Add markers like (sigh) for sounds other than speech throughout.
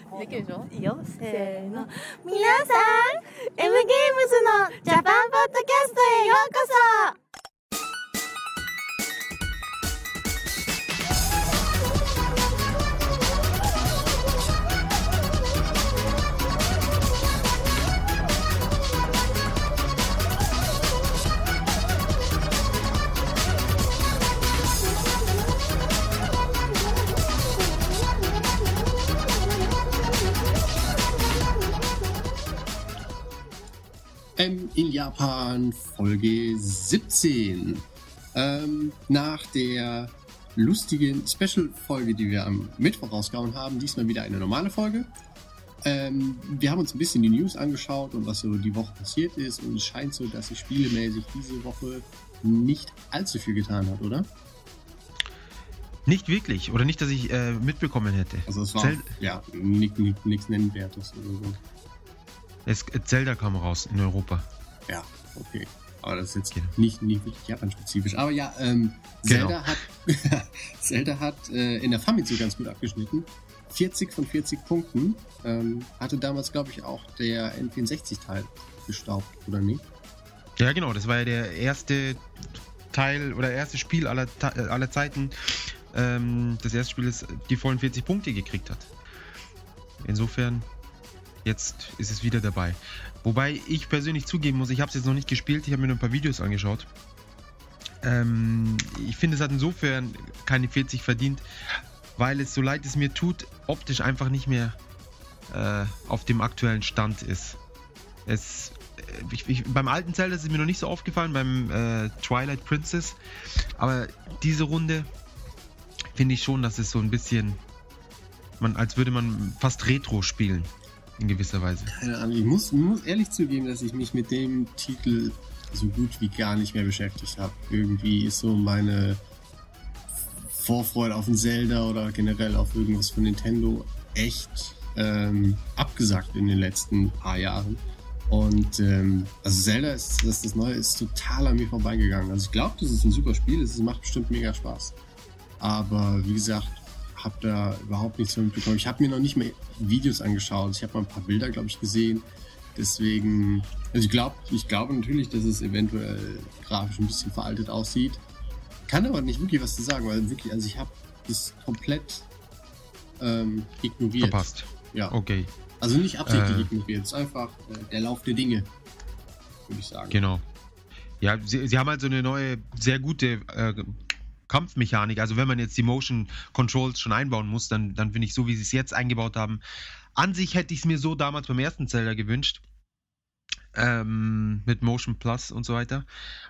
かできるでしょ？いいよ。せーの。皆さん M ゲームズのジャパンポッドキャストへようこそ M in Japan, Folge 17. Ähm, nach der lustigen Special-Folge, die wir am Mittwoch rausgehauen haben, diesmal wieder eine normale Folge. Ähm, wir haben uns ein bisschen die News angeschaut und was so die Woche passiert ist und es scheint so, dass sich spielemäßig diese Woche nicht allzu viel getan hat, oder? Nicht wirklich. Oder nicht, dass ich äh, mitbekommen hätte. Also es war Zel ja nichts Nennenwertes oder so. Es, Zelda kam raus in Europa. Ja, okay. Aber das ist jetzt Genau. nicht, nicht wirklich Japan-spezifisch. Aber ja, ähm, Genau. Zelda hat, (laughs) Zelda hat äh, in der Famitsu ganz gut abgeschnitten. 40 von 40 Punkten. Ähm, hatte damals, glaube ich, auch der N64-Teil gestaubt, oder nicht? Ja, genau. Das war ja der erste Teil oder erste Spiel aller, aller Zeiten. Ähm, das erste Spiel, das die vollen 40 Punkte gekriegt hat. Insofern, jetzt ist es wieder dabei. Wobei ich persönlich zugeben muss, ich habe es jetzt noch nicht gespielt, ich habe mir nur ein paar Videos angeschaut. Ähm, ich finde, es hat insofern keine 40 verdient, weil es, so leid es mir tut, optisch einfach nicht mehr äh, auf dem aktuellen Stand ist. Es, äh, ich, ich, beim alten Zelda ist es mir noch nicht so aufgefallen, beim äh, Twilight Princess. Aber diese Runde finde ich schon, dass es so ein bisschen, man, als würde man fast Retro spielen. In gewisser Weise. Keine Ahnung. Ich muss, muss ehrlich zugeben, dass ich mich mit dem Titel so gut wie gar nicht mehr beschäftigt habe. Irgendwie ist so meine Vorfreude auf ein Zelda oder generell auf irgendwas von Nintendo echt ähm, abgesackt in den letzten paar Jahren. Und ähm, also Zelda ist das, das Neue ist total an mir vorbeigegangen. Also ich glaube, das ist ein super Spiel, es macht bestimmt mega Spaß. Aber wie gesagt, habe da überhaupt nichts von mitbekommen. Ich habe mir noch nicht mehr Videos angeschaut. Ich habe mal ein paar Bilder, glaube ich, gesehen. Deswegen, also ich glaube, ich glaube natürlich, dass es eventuell grafisch ein bisschen veraltet aussieht. Kann aber nicht wirklich was zu sagen, weil wirklich, also ich habe das komplett ähm, ignoriert. Verpasst. Ja, Okay, also nicht absichtlich Äh. ignoriert, es ist einfach äh, der Lauf der Dinge, würde ich sagen. genau. Ja, sie, sie haben halt so eine neue, sehr gute äh, Kampfmechanik. Also wenn man jetzt die Motion Controls schon einbauen muss, dann, dann finde ich so, wie sie es jetzt eingebaut haben. An sich hätte ich es mir so damals beim ersten Zelda gewünscht. Ähm, mit Motion Plus und so weiter.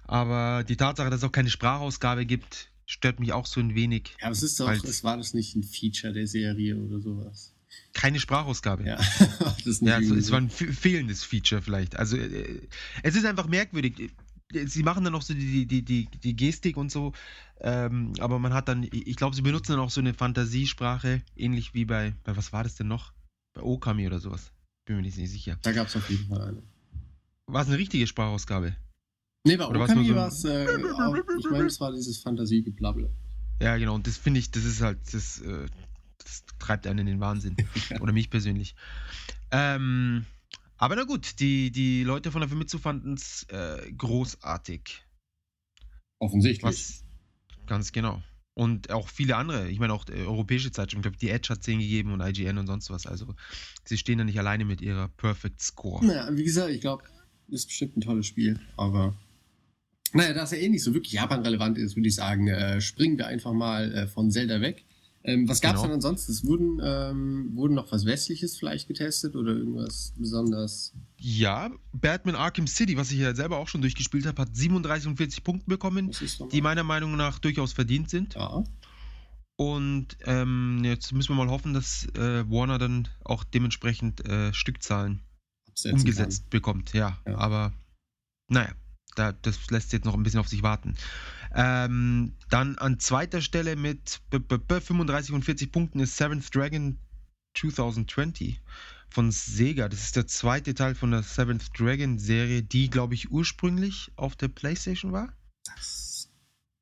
Aber die Tatsache, dass es auch keine Sprachausgabe gibt, stört mich auch so ein wenig. Ja, aber es ist doch, es war das nicht ein Feature der Serie oder sowas. Keine Sprachausgabe. Ja, (laughs) das ist Ja, es, irgendwie es war ein fe- fehlendes Feature vielleicht. Also äh, es ist einfach merkwürdig. Sie machen dann noch so die, die, die, die Gestik und so, ähm, aber man hat dann, ich glaube, sie benutzen dann auch so eine Fantasiesprache, ähnlich wie bei, bei was war das denn noch? Bei Okami oder sowas. Bin mir nicht sicher. Da gab es auf jeden Fall eine. War es eine richtige Sprachausgabe? Nee, bei Oder Okami so war es, äh, auch, ich meine, es war dieses Fantasiegeblabble. Ja, genau. Und das finde ich, das ist halt, das, äh, das treibt einen in den Wahnsinn. (laughs) Oder mich persönlich. Ähm, aber na gut, die, die Leute von der Famitsu fanden es äh, großartig. Offensichtlich. Was ganz genau. Und auch viele andere, ich meine auch äh, europäische Zeitschriften, ich glaube, die Edge hat 10 gegeben und IGN und sonst was. Also sie stehen da nicht alleine mit ihrer Perfect Score. Naja, wie gesagt, ich glaube, ist bestimmt ein tolles Spiel, aber naja, da es ja eh nicht so wirklich Japan-relevant ist, würde ich sagen, äh, springen wir einfach mal äh, von Zelda weg. Ähm, was gab es Genau. denn ansonsten? Es wurden, ähm, wurden noch was Westliches vielleicht getestet oder irgendwas besonders? Ja, Batman Arkham City, was ich ja selber auch schon durchgespielt habe, hat 37 und 40 Punkte bekommen, die meiner Meinung nach durchaus verdient sind. ja. Und ähm, jetzt müssen wir mal hoffen, dass äh, Warner dann auch dementsprechend äh, Stückzahlen absetzen umgesetzt bekommt. Ja, Ja. aber naja, da, das lässt jetzt noch ein bisschen auf sich warten. Ähm, dann an zweiter Stelle mit b -b -b 35 und 40 Punkten ist Seventh Dragon 2020 von Sega. Das ist der zweite Teil von der Seventh Dragon Serie, die, glaube ich, ursprünglich auf der PlayStation war. Das,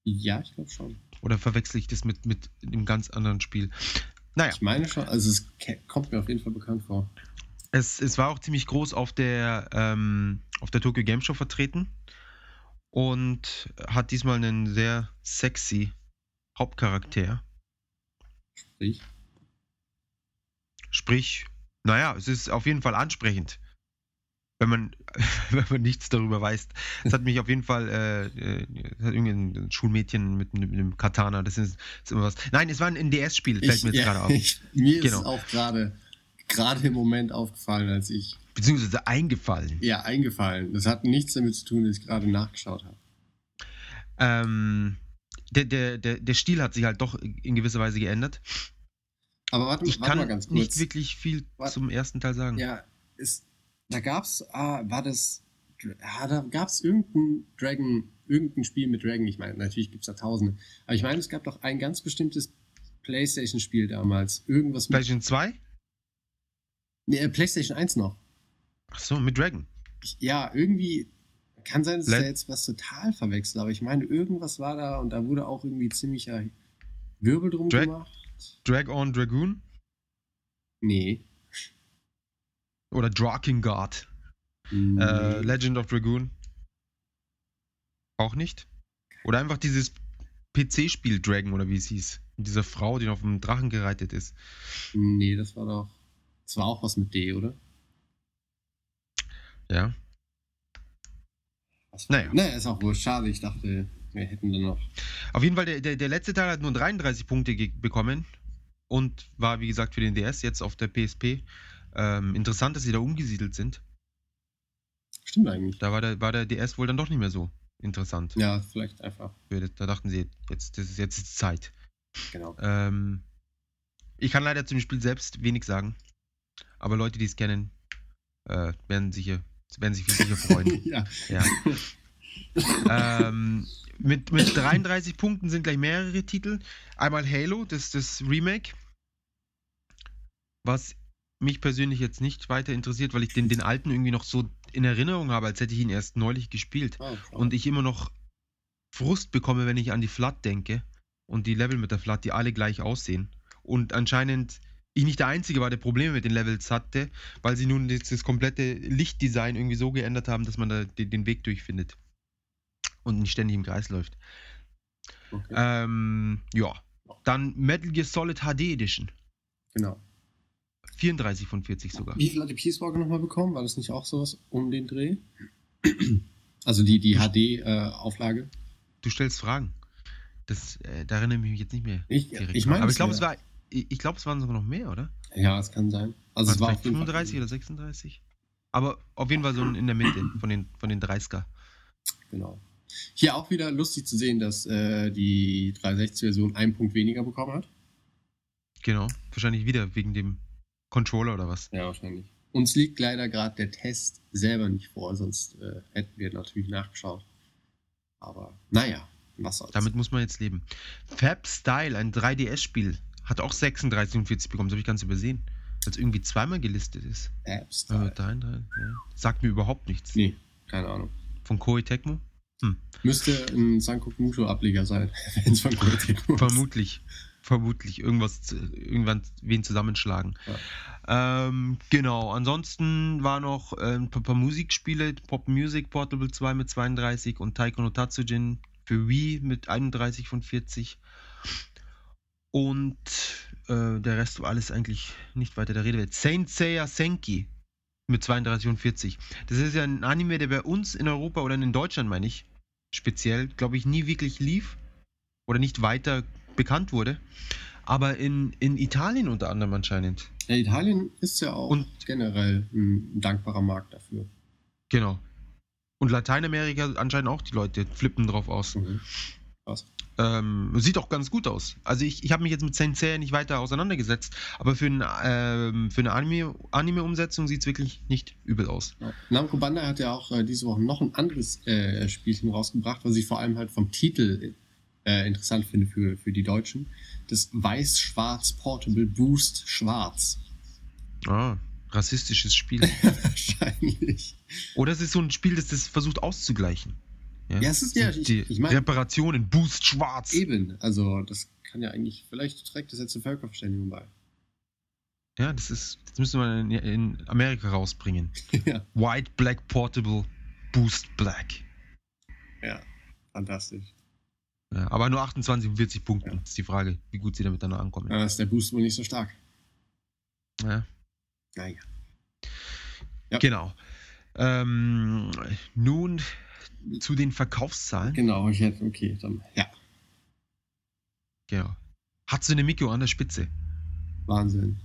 ja, ich glaube schon. Oder verwechsel ich das mit, mit einem ganz anderen Spiel? Naja, Ich meine schon, also es kommt mir auf jeden Fall bekannt vor. Es, es war auch ziemlich groß auf der, ähm, auf der Tokyo Game Show vertreten und hat diesmal einen sehr sexy Hauptcharakter. Ich. Sprich, naja, es ist auf jeden Fall ansprechend. Wenn man, (laughs) wenn man nichts darüber weiß. Es hat mich auf jeden Fall, äh, äh, es hat irgendein Schulmädchen mit, einem- mit einem Katana, das ist, ist immer was. Nein, es war ein NDS-Spiel, fällt Ich, mir jetzt ja, gerade auf. (laughs) ich, mir ist Genau. es auch gerade gerade im Moment aufgefallen, als ich Beziehungsweise eingefallen. ja eingefallen. Das hat nichts damit zu tun, dass ich gerade nachgeschaut habe. Ähm, der, der, der, der Stil hat sich halt doch in gewisser Weise geändert. Aber warte, Ich warte kann mal ganz kurz. nicht wirklich viel Warte. zum ersten Teil sagen. Ja, ist, da gab's, ah, war das, ah, da gab's irgendein Dragon, irgendein Spiel mit Dragon. Ich meine, natürlich gibt's da Tausende. Aber ich meine, es gab doch ein ganz bestimmtes PlayStation-Spiel damals. Irgendwas mit PlayStation 2? Nee, äh, PlayStation 1 noch. Ach so, mit Dragon. Ich, ja, irgendwie kann sein, dass ich da jetzt was total verwechsel, aber ich meine, irgendwas war da und da wurde auch irgendwie ziemlicher Wirbel drum Drag- gemacht. Drag on Dragoon? Nee. Oder Drakengard? Nee. Äh, Legend of Dragoon? Auch nicht? Oder einfach dieses PC-Spiel Dragon oder wie es hieß. Mit dieser Frau, die auf dem Drachen gereitet ist. nee, das war doch. Das war auch was mit D, oder? Ja. Was Naja. Naja, ist auch wohl schade. Ich dachte, wir hätten dann noch. Auf jeden Fall, der, der, der letzte Teil hat nur 33 Punkte bekommen und war, wie gesagt, für den DS jetzt auf der PSP. Ähm, interessant, dass sie da umgesiedelt sind. Stimmt eigentlich. Da war der, war der DS wohl dann doch nicht mehr so interessant. Ja, vielleicht einfach. Da dachten sie, jetzt, das ist jetzt Zeit. Genau. Ähm, ich kann leider zum Spiel selbst wenig sagen. Aber Leute, die es kennen, äh, werden, sicher, werden sich sicher freuen. (laughs) ja. ja. ähm, mit, mit 33 Punkten sind gleich mehrere Titel. Einmal Halo, das das Remake. Was mich persönlich jetzt nicht weiter interessiert, weil ich den, den alten irgendwie noch so in Erinnerung habe, als hätte ich ihn erst neulich gespielt. Ah, Und ich immer noch Frust bekomme, wenn ich an die Flat denke und die Level mit der Flat, die alle gleich aussehen. Und anscheinend ich nicht der Einzige war, der Probleme mit den Levels hatte, weil sie nun das, das komplette Lichtdesign irgendwie so geändert haben, dass man da den, den Weg durchfindet. Und nicht ständig im Kreis läuft. okay. Ähm, ja. Dann Metal Gear Solid HD Edition. genau. 34 von 40 sogar. Wie viel hat die Peace Walker nochmal bekommen? War das nicht auch sowas um den Dreh? (clears throat) Also die, die HD-Auflage? Du stellst Fragen. Das, äh, da erinnere ich mich jetzt nicht mehr. ich ich meine, Aber ich glaube, es war. Ich glaube, es waren sogar noch mehr, oder? Ja, es kann sein. Also Waren es war vielleicht auf jeden Fall- 35 oder 36? Aber auf jeden Fall so in der Mitte von den, von den 30er. Genau. Hier auch wieder lustig zu sehen, dass äh, die 360-Version einen Punkt weniger bekommen hat. Genau. Wahrscheinlich wieder wegen dem Controller oder was. Ja, wahrscheinlich. Uns liegt leider gerade der Test selber nicht vor, sonst äh, hätten wir natürlich nachgeschaut. Aber naja, was soll's. Damit muss man jetzt leben. Fab Style, ein 3DS-Spiel, hat auch 36 und 40 bekommen. Das habe ich ganz übersehen. Weil es irgendwie zweimal gelistet ist. Apps. Äh, 33, ja. Sagt mir überhaupt nichts. Nee, keine Ahnung. Von Koei Tecmo? Müsste ein Sankoku Musho-Ableger sein, (laughs) wenn es von Qualität ist. Vermutlich. Vermutlich. Irgendwas, irgendwann wen zusammenschlagen. Ähm, genau. Ansonsten war noch äh, ein paar, paar Musikspiele. Pop Music Portable 2 mit 32 und Taiko no Tatsujin für Wii mit 31 von 40. Und äh, der Rest war alles eigentlich nicht weiter der Rede wert. Saint Seiya Senki mit 32 und 40. Das ist ja ein Anime, der bei uns in Europa oder in Deutschland, meine ich, speziell, glaube ich, nie wirklich lief oder nicht weiter bekannt wurde. Aber in, in Italien unter anderem anscheinend. Ja, Italien ist ja auch Und- generell ein dankbarer Markt dafür. Genau. Und Lateinamerika anscheinend auch die Leute flippen drauf aus. Mhm. Krass. Ähm, sieht auch ganz gut aus. Also ich, ich habe mich jetzt mit Saint Seiya nicht weiter auseinandergesetzt, aber für, ein, ähm, für eine Anime- Anime-Umsetzung sieht es wirklich nicht übel aus. Ja. Namco Bandai hat ja auch äh, diese Woche noch ein anderes äh, Spielchen rausgebracht, was ich vor allem halt vom Titel äh, interessant finde für, für die Deutschen. Das Weiß-Schwarz Portable Boost Schwarz. Ah, rassistisches Spiel. (laughs) Wahrscheinlich. Oder es ist so ein Spiel, das das versucht auszugleichen. Ja, es ist ja, ich- die ich mein- Reparationen, Boost schwarz. Eben, also das kann ja eigentlich, vielleicht trägt das jetzt zur Völkerverständigung bei. Ja, das ist, das müssen wir in, in Amerika rausbringen. (laughs) ja. White Black Portable Boost Black. ja, fantastisch. Ja, aber nur 28 und 40 Punkte. Ja. Ist die Frage, wie gut sie damit dann ankommen. Da ist der Boost wohl nicht so stark. Ja. Naja. Ja. Genau. Ähm, nun zu den Verkaufszahlen. Genau, ich hätte, okay, dann, ja, Genau. Hatsune Miku an der Spitze. Wahnsinn.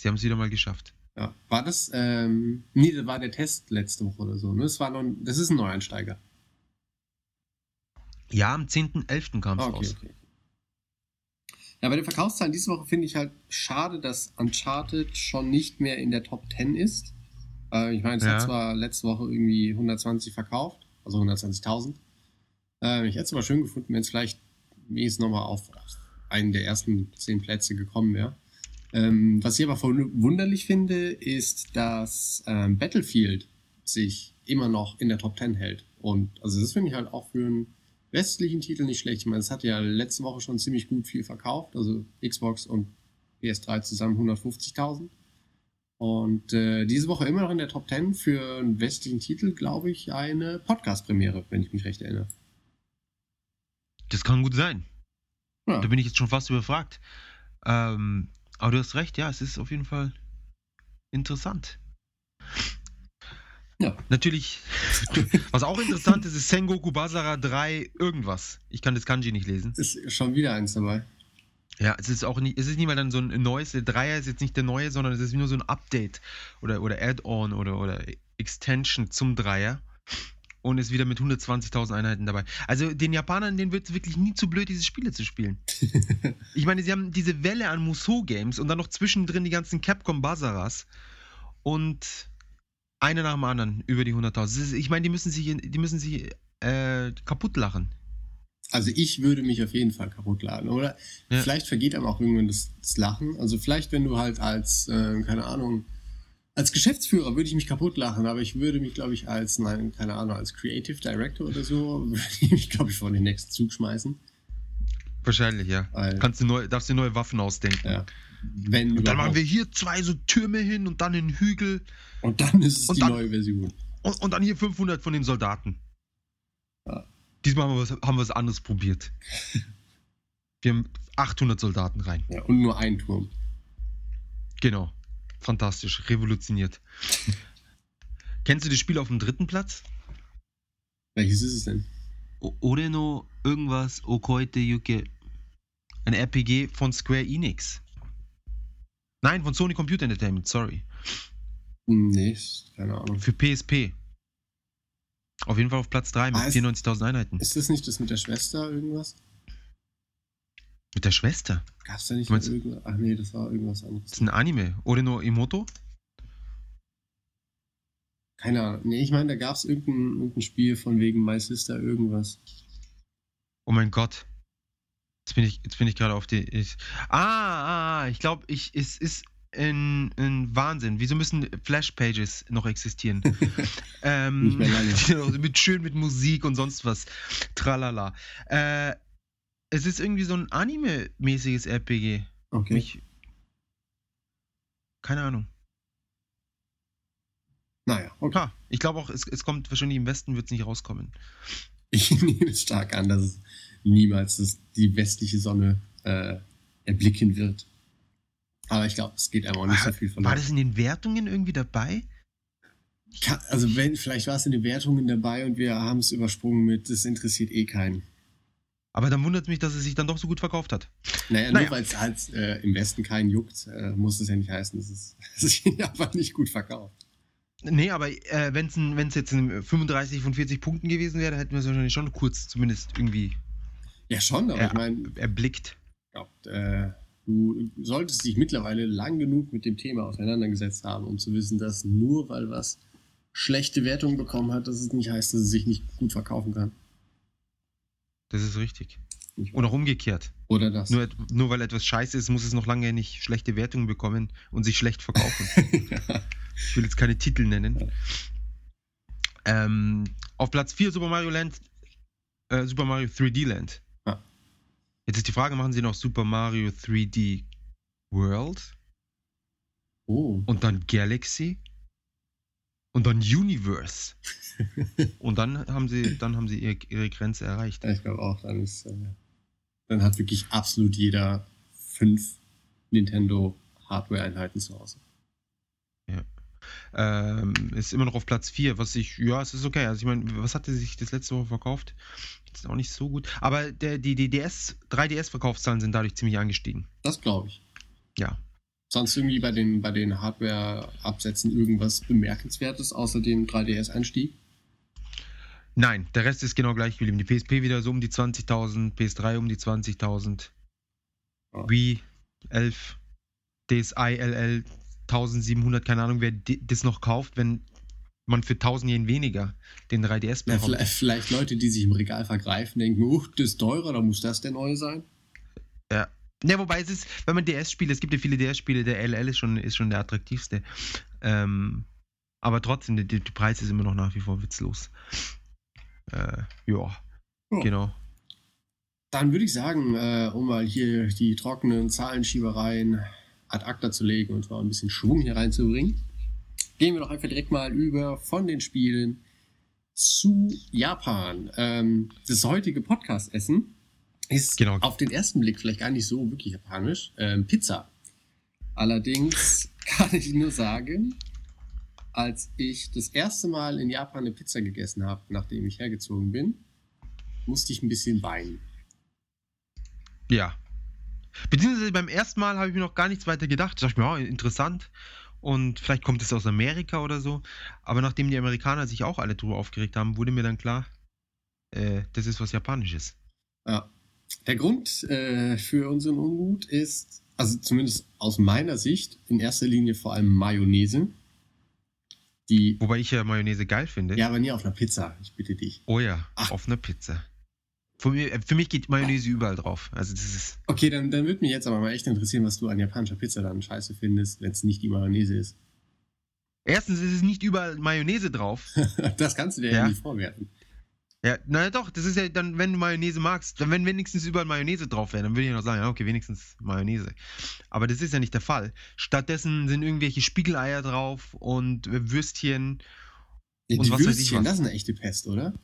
Sie haben es wieder mal geschafft. Ja. War das, ähm, nee, das war der Test letzte Woche oder so, ne? Das war noch, ein- das ist ein Neueinsteiger. Ja, am 10.11. kam es Ah, okay, raus. okay. Ja, bei den Verkaufszahlen diese Woche finde ich halt schade, dass Uncharted schon nicht mehr in der Top 10 ist. Äh, ich meine, es Ja. hat zwar letzte Woche irgendwie 120 verkauft, also 120.000. Äh, ich hätte es aber schön gefunden, wenn es vielleicht wenigstens nochmal auf einen der ersten zehn Plätze gekommen wäre. Ähm, was ich aber verwunderlich finde, ist, dass ähm, Battlefield sich immer noch in der Top 10 hält. Und also das finde ich halt auch für einen westlichen Titel nicht schlecht. Ich meine, es hat ja letzte Woche schon ziemlich gut viel verkauft. Also Xbox und PS3 zusammen 150.000. Und äh, diese Woche immer noch in der Top 10 für einen westlichen Titel, glaube ich, eine Podcast-Premiere, wenn ich mich recht erinnere. Das kann gut sein. Ja. Da bin ich jetzt schon fast überfragt. Ähm, aber du hast recht, ja, es ist auf jeden Fall interessant. Ja. Natürlich, (laughs) was auch interessant ist, ist Sengoku Basara 3 irgendwas. Ich kann das Kanji nicht lesen. Ist schon wieder eins dabei. Ja, es ist auch nicht, es ist nicht mal dann so ein neues, der Dreier ist jetzt nicht der neue, sondern es ist nur so ein Update oder, oder Add-on oder, oder Extension zum Dreier und ist wieder mit 120.000 Einheiten dabei. Also den Japanern, denen wird es wirklich nie zu blöd, diese Spiele zu spielen. (laughs) ich meine, sie haben diese Welle an Musou-Games und dann noch zwischendrin die ganzen Capcom Bazaras und eine nach dem anderen über die 100.000. Das ist- Ich meine, die müssen sich, die müssen sich äh, kaputt lachen. Also ich würde mich auf jeden Fall kaputt laden, oder? Ja. Vielleicht vergeht einem auch irgendwann das, das Lachen. Also vielleicht, wenn du halt als, äh, keine Ahnung, als Geschäftsführer würde ich mich kaputt lachen, aber ich würde mich, glaube ich, als, nein, keine Ahnung, als Creative Director oder so, (laughs) würde ich mich, glaube ich, vor den nächsten Zug schmeißen. Wahrscheinlich, ja. Weil, Kannst du neu, darfst dir neue Waffen ausdenken. ja, wenn Und dann überhaupt. machen wir hier zwei so Türme hin und dann einen Hügel Und dann ist es Und die dann- neue Version. und, und dann hier 500 von den Soldaten. Diesmal haben wir, was, haben wir was anderes probiert. Wir haben 800 Soldaten rein. Ja, und nur ein Turm. Genau. Fantastisch. Revolutioniert. Kennst du das Spiel auf dem dritten Platz? Welches ist es denn? O- Oreno irgendwas Okoite Yuke. Ein RPG von Square Enix. Nein, von Sony Computer Entertainment, sorry. Nee, keine Ahnung. Für PSP. Auf jeden Fall auf Platz 3 mit Ah, ist- 94.000 Einheiten. Ist das nicht das mit der Schwester irgendwas? Mit der Schwester. Gab es da nicht meinst- irgendwas? Ach nee, das war irgendwas Das anderes. ist ein Anime. Oreno Imoto? Keine Ahnung. Nee, ich meine, da gab es irgendein, irgendein Spiel von wegen My Sister irgendwas. Oh mein Gott. Jetzt bin ich, jetzt bin ich gerade auf die. Ich, ah, ah, ah, ich glaube, ich, es ist ein, ein Wahnsinn. Wieso müssen Flash-Pages noch existieren? (laughs) ähm, genau, (laughs) mit schön mit Musik und sonst was. Tralala. Äh, es ist irgendwie so ein Anime-mäßiges RPG. Okay. Mich, keine Ahnung. Naja, okay. Ha, ich glaube auch, es, es kommt wahrscheinlich im Westen wird es nicht rauskommen. Ich (laughs) nehme es stark an, dass es niemals die westliche Sonne äh, erblicken wird. Aber ich glaube, es geht einfach auch nicht so viel War verloren. das in den Wertungen irgendwie dabei? Kann, also wenn, vielleicht war es in den Wertungen dabei und wir haben es übersprungen mit, das interessiert eh keinen. Aber dann wundert mich, dass es sich dann doch so gut verkauft hat. Naja, Naja. nur weil es halt äh, im Westen keinen juckt, äh, muss es ja nicht heißen, dass es (laughs) dass es sich (laughs) einfach nicht gut verkauft. Nee, aber äh, wenn es jetzt ein 35 von 40 Punkten gewesen wäre, hätten wir es wahrscheinlich schon kurz zumindest irgendwie Ja, schon, aber Ja. ich meine, erblickt. glaub, äh, du solltest dich mittlerweile lang genug mit dem Thema auseinandergesetzt haben, um zu wissen, dass nur weil was schlechte Wertungen bekommen hat, dass es nicht heißt, dass es sich nicht gut verkaufen kann. Das ist richtig. Auch umgekehrt. Oder das. Nur, nur weil etwas scheiße ist, muss es noch lange nicht schlechte Wertungen bekommen und sich schlecht verkaufen. (laughs) Ich will jetzt keine Titel nennen. Ja. Ähm, auf Platz 4 Super Mario Land, äh, Super Mario 3D Land. Ja. Jetzt ist die Frage, machen sie noch Super Mario 3D World? Oh. und dann Galaxy und dann Universe. (laughs) und dann haben sie, dann haben sie ihre, ihre Grenze erreicht. Ja, ich glaube auch, dann ist, äh, dann hat wirklich absolut jeder fünf Nintendo Hardware-Einheiten zu Hause. Ähm, ist immer noch auf Platz 4, was ich, ja, es ist okay. Also ich meine, was hatte sich das letzte Woche verkauft? Ist auch nicht so gut. Aber der, die, die DS, 3DS-Verkaufszahlen sind dadurch ziemlich angestiegen. Das glaube ich. Ja. Sonst irgendwie bei den, bei den Hardware-Absätzen irgendwas Bemerkenswertes außer dem 3DS-Einstieg? Nein, der Rest ist genau gleich geblieben. Die PSP wieder so um die 20.000, PS3 um die 20.000, Ja. Wii 11, DSi LL 1700, keine Ahnung, wer das noch kauft, wenn man für 1000 Yen weniger den 3DS Ja, bekommt. vielleicht, vielleicht Leute, die sich im Regal vergreifen, denken, oh, das ist teurer, da muss das der neue sein. Ja. Ja, wobei es ist, wenn man DS spielt, es gibt ja viele DS-Spiele, der LL ist schon, ist schon der attraktivste. Ähm, aber trotzdem, der, der Preis ist immer noch nach wie vor witzlos. Äh, ja, Ja. genau. Dann würde ich sagen, äh, um mal hier die trockenen Zahlenschiebereien ad acta zu legen und zwar ein bisschen Schwung hier reinzubringen, gehen wir doch einfach direkt mal über von den Spielen zu Japan. Ähm, das heutige Podcast-Essen ist Genau. auf den ersten Blick vielleicht gar nicht so wirklich japanisch. Ähm, Pizza. Allerdings (laughs) kann ich nur sagen, als ich das erste Mal in Japan eine Pizza gegessen habe, nachdem ich hergezogen bin, musste ich ein bisschen weinen. Ja. Beziehungsweise beim ersten Mal habe ich mir noch gar nichts weiter gedacht. Ich dachte mir, oh, interessant. Und vielleicht kommt es aus Amerika oder so. Aber nachdem die Amerikaner sich auch alle drüber aufgeregt haben, wurde mir dann klar, äh, das ist was Japanisches. Ja. Der Grund äh, für unseren Unmut ist, also zumindest aus meiner Sicht, in erster Linie vor allem Mayonnaise. Die, Wobei ich ja Mayonnaise geil finde. ja, aber nie auf einer Pizza, ich bitte dich. Oh ja, Ach. auf einer Pizza. Für mich, äh, für mich geht Mayonnaise überall drauf. Also das ist. Okay, dann, dann würde mich jetzt aber mal echt interessieren, was du an japanischer Pizza dann scheiße findest, wenn es nicht die Mayonnaise ist. Erstens ist es nicht überall Mayonnaise drauf. (laughs) das kannst du dir ja, Ja. nicht vorwerfen. Ja, naja doch, das ist ja dann, wenn du Mayonnaise magst, dann wenn wenigstens überall Mayonnaise drauf wäre, dann würde ich noch sagen, ja, okay, wenigstens Mayonnaise. Aber das ist ja nicht der Fall. Stattdessen sind irgendwelche Spiegeleier drauf und Würstchen. Ja, Und die was weiß ich Würstchen, was. das ist eine echte Pest, oder?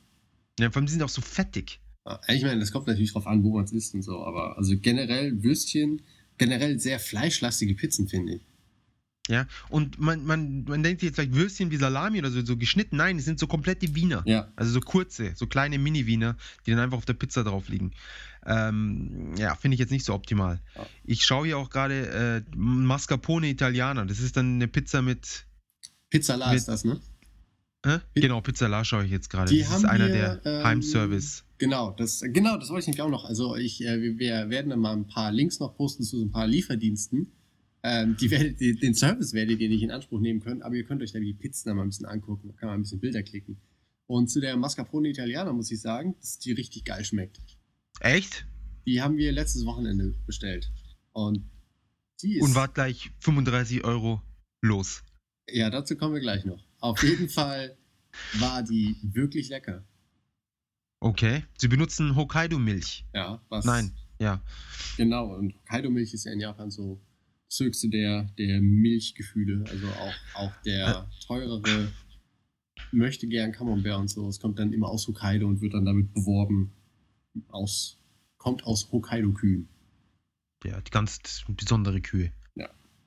Ja, vor allem die sind auch so fettig. Ich meine, das kommt natürlich drauf an, wo man es isst und so, aber also generell Würstchen, generell sehr fleischlastige Pizzen, finde ich. Ja, und man, man, man denkt sich jetzt vielleicht Würstchen wie Salami oder so, so geschnitten. Nein, die sind so komplette Wiener. Ja, Also so kurze, so kleine Mini-Wiener, die dann einfach auf der Pizza drauf liegen. Ähm, ja, finde ich jetzt nicht so optimal. Ja. Ich schaue hier auch gerade äh, Mascarpone Italiana. Das ist dann eine Pizza mit. Pizzala Mit- ist das, ne? Pi- Genau, Pizzala schaue ich jetzt gerade. Das ist einer der ähm, Heimservice. Genau, das, genau, das wollte ich nämlich auch noch. Also ich, äh, wir, werden dann mal ein paar Links noch posten zu so ein paar Lieferdiensten. Ähm, die werdet, ihr- den Service werdet ihr nicht in Anspruch nehmen können, aber ihr könnt euch da die Pizzen mal ein bisschen angucken. Da kann man ein bisschen Bilder klicken. Und zu der Mascarpone Italiana muss ich sagen, dass die richtig geil schmeckt. Echt? Die haben wir letztes Wochenende bestellt. Und die ist. Und war gleich 35 Euro los. Ja, dazu kommen wir gleich noch. Auf jeden Fall war die wirklich lecker. Okay. Sie benutzen Hokkaido-Milch. Ja, was. Nein, ja. Genau, und Hokkaido-Milch ist ja in Japan so das höchste der, der Milchgefühle. Also auch, auch der teurere möchte gern Camembert und so. Es kommt dann immer aus Hokkaido und wird dann damit beworben. Aus, kommt aus Hokkaido-Kühen. Ja, die ganz besondere Kühe.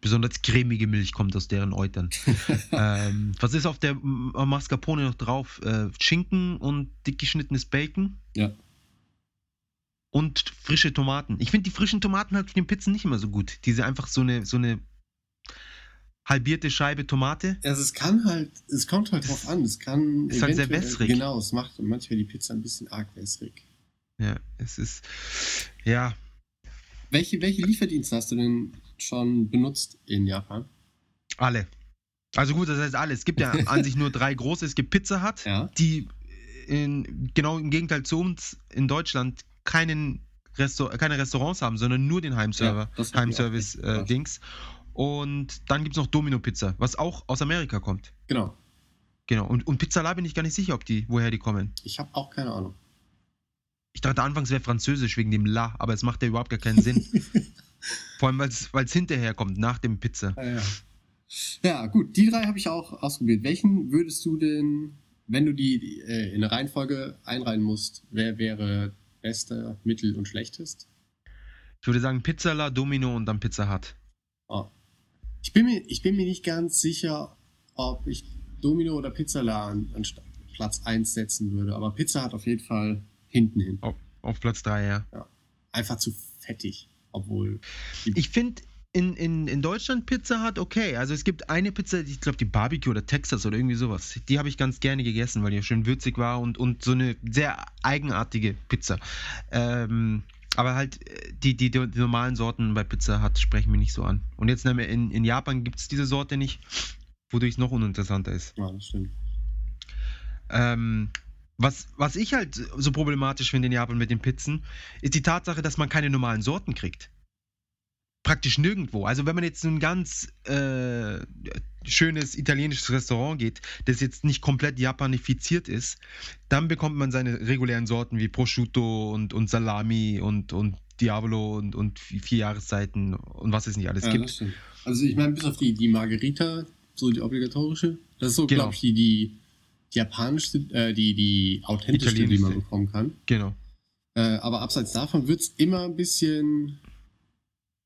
Besonders cremige Milch kommt aus deren Eutern. (laughs) ähm, was ist auf der Mascarpone noch drauf? Äh, Schinken und dick geschnittenes Bacon Ja. und frische Tomaten. Ich finde die frischen Tomaten halt für den Pizzen nicht immer so gut. Diese einfach so eine, so eine halbierte Scheibe Tomate. Also es kann halt, es kommt halt drauf an. Es kann. Ist halt sehr wässrig. Genau, es macht manchmal die Pizza ein bisschen arg wässrig. Ja, es ist. Ja, Welche, welche Lieferdienste hast du denn schon benutzt in Japan? alle. Also gut, das heißt alle. Es gibt ja (laughs) an sich nur drei große. Es gibt Pizza Hut, Ja. die in, genau im Gegenteil zu uns in Deutschland keinen Restaur keine Restaurants haben, sondern nur den Heimserver, Ja. Heimservice-Dings. Und dann gibt es noch Domino Pizza, was auch aus Amerika kommt. Genau. Genau. Und, und Pizza La bin ich gar nicht sicher, ob die, woher die kommen. Ich habe auch keine Ahnung. Ich dachte anfangs wäre französisch wegen dem La, aber es macht ja überhaupt gar keinen Sinn. (laughs) Vor allem, weil es hinterher kommt, nach dem Pizza. Ah, ja. Ja, gut, die drei habe ich auch ausprobiert. Welchen würdest du denn, wenn du die äh, in eine Reihenfolge einreihen musst, wer wäre bester, mittel und schlechtest? Ich würde sagen Pizzala, Domino und dann Pizza Hut. Oh. Ich, bin mir, ich bin mir nicht ganz sicher, ob ich Domino oder Pizzala an, an Platz 1 setzen würde, aber Pizza hat auf jeden Fall hinten hin. Auf, auf Platz 3, ja. ja. Einfach zu fettig, obwohl. Ich finde, in, in, in Deutschland Pizza hat okay. Also es gibt eine Pizza, ich glaube die Barbecue oder Texas oder irgendwie sowas. Die habe ich ganz gerne gegessen, weil die schön würzig war und, und so eine sehr eigenartige Pizza. Ähm, aber halt die, die, die, normalen Sorten bei Pizza hat sprechen mich nicht so an. Und jetzt in, in Japan gibt es diese Sorte nicht, wodurch es noch uninteressanter ist. Ja, das stimmt. Ähm, was, was ich halt so problematisch finde in Japan mit den Pizzen, ist die Tatsache, dass man keine normalen Sorten kriegt praktisch nirgendwo. Also wenn man jetzt in ein ganz äh, schönes italienisches Restaurant geht, das jetzt nicht komplett japanifiziert ist, dann bekommt man seine regulären Sorten wie Prosciutto und, und Salami und, und Diavolo und, und vier Jahreszeiten und was es nicht alles ja, gibt. Also ich meine, bis auf die, die Margarita, so die obligatorische, das ist so, genau. glaube ich, die, die, die japanischste, äh, die, die authentischste, die man bekommen kann. Genau. Äh, aber abseits davon wird es immer ein bisschen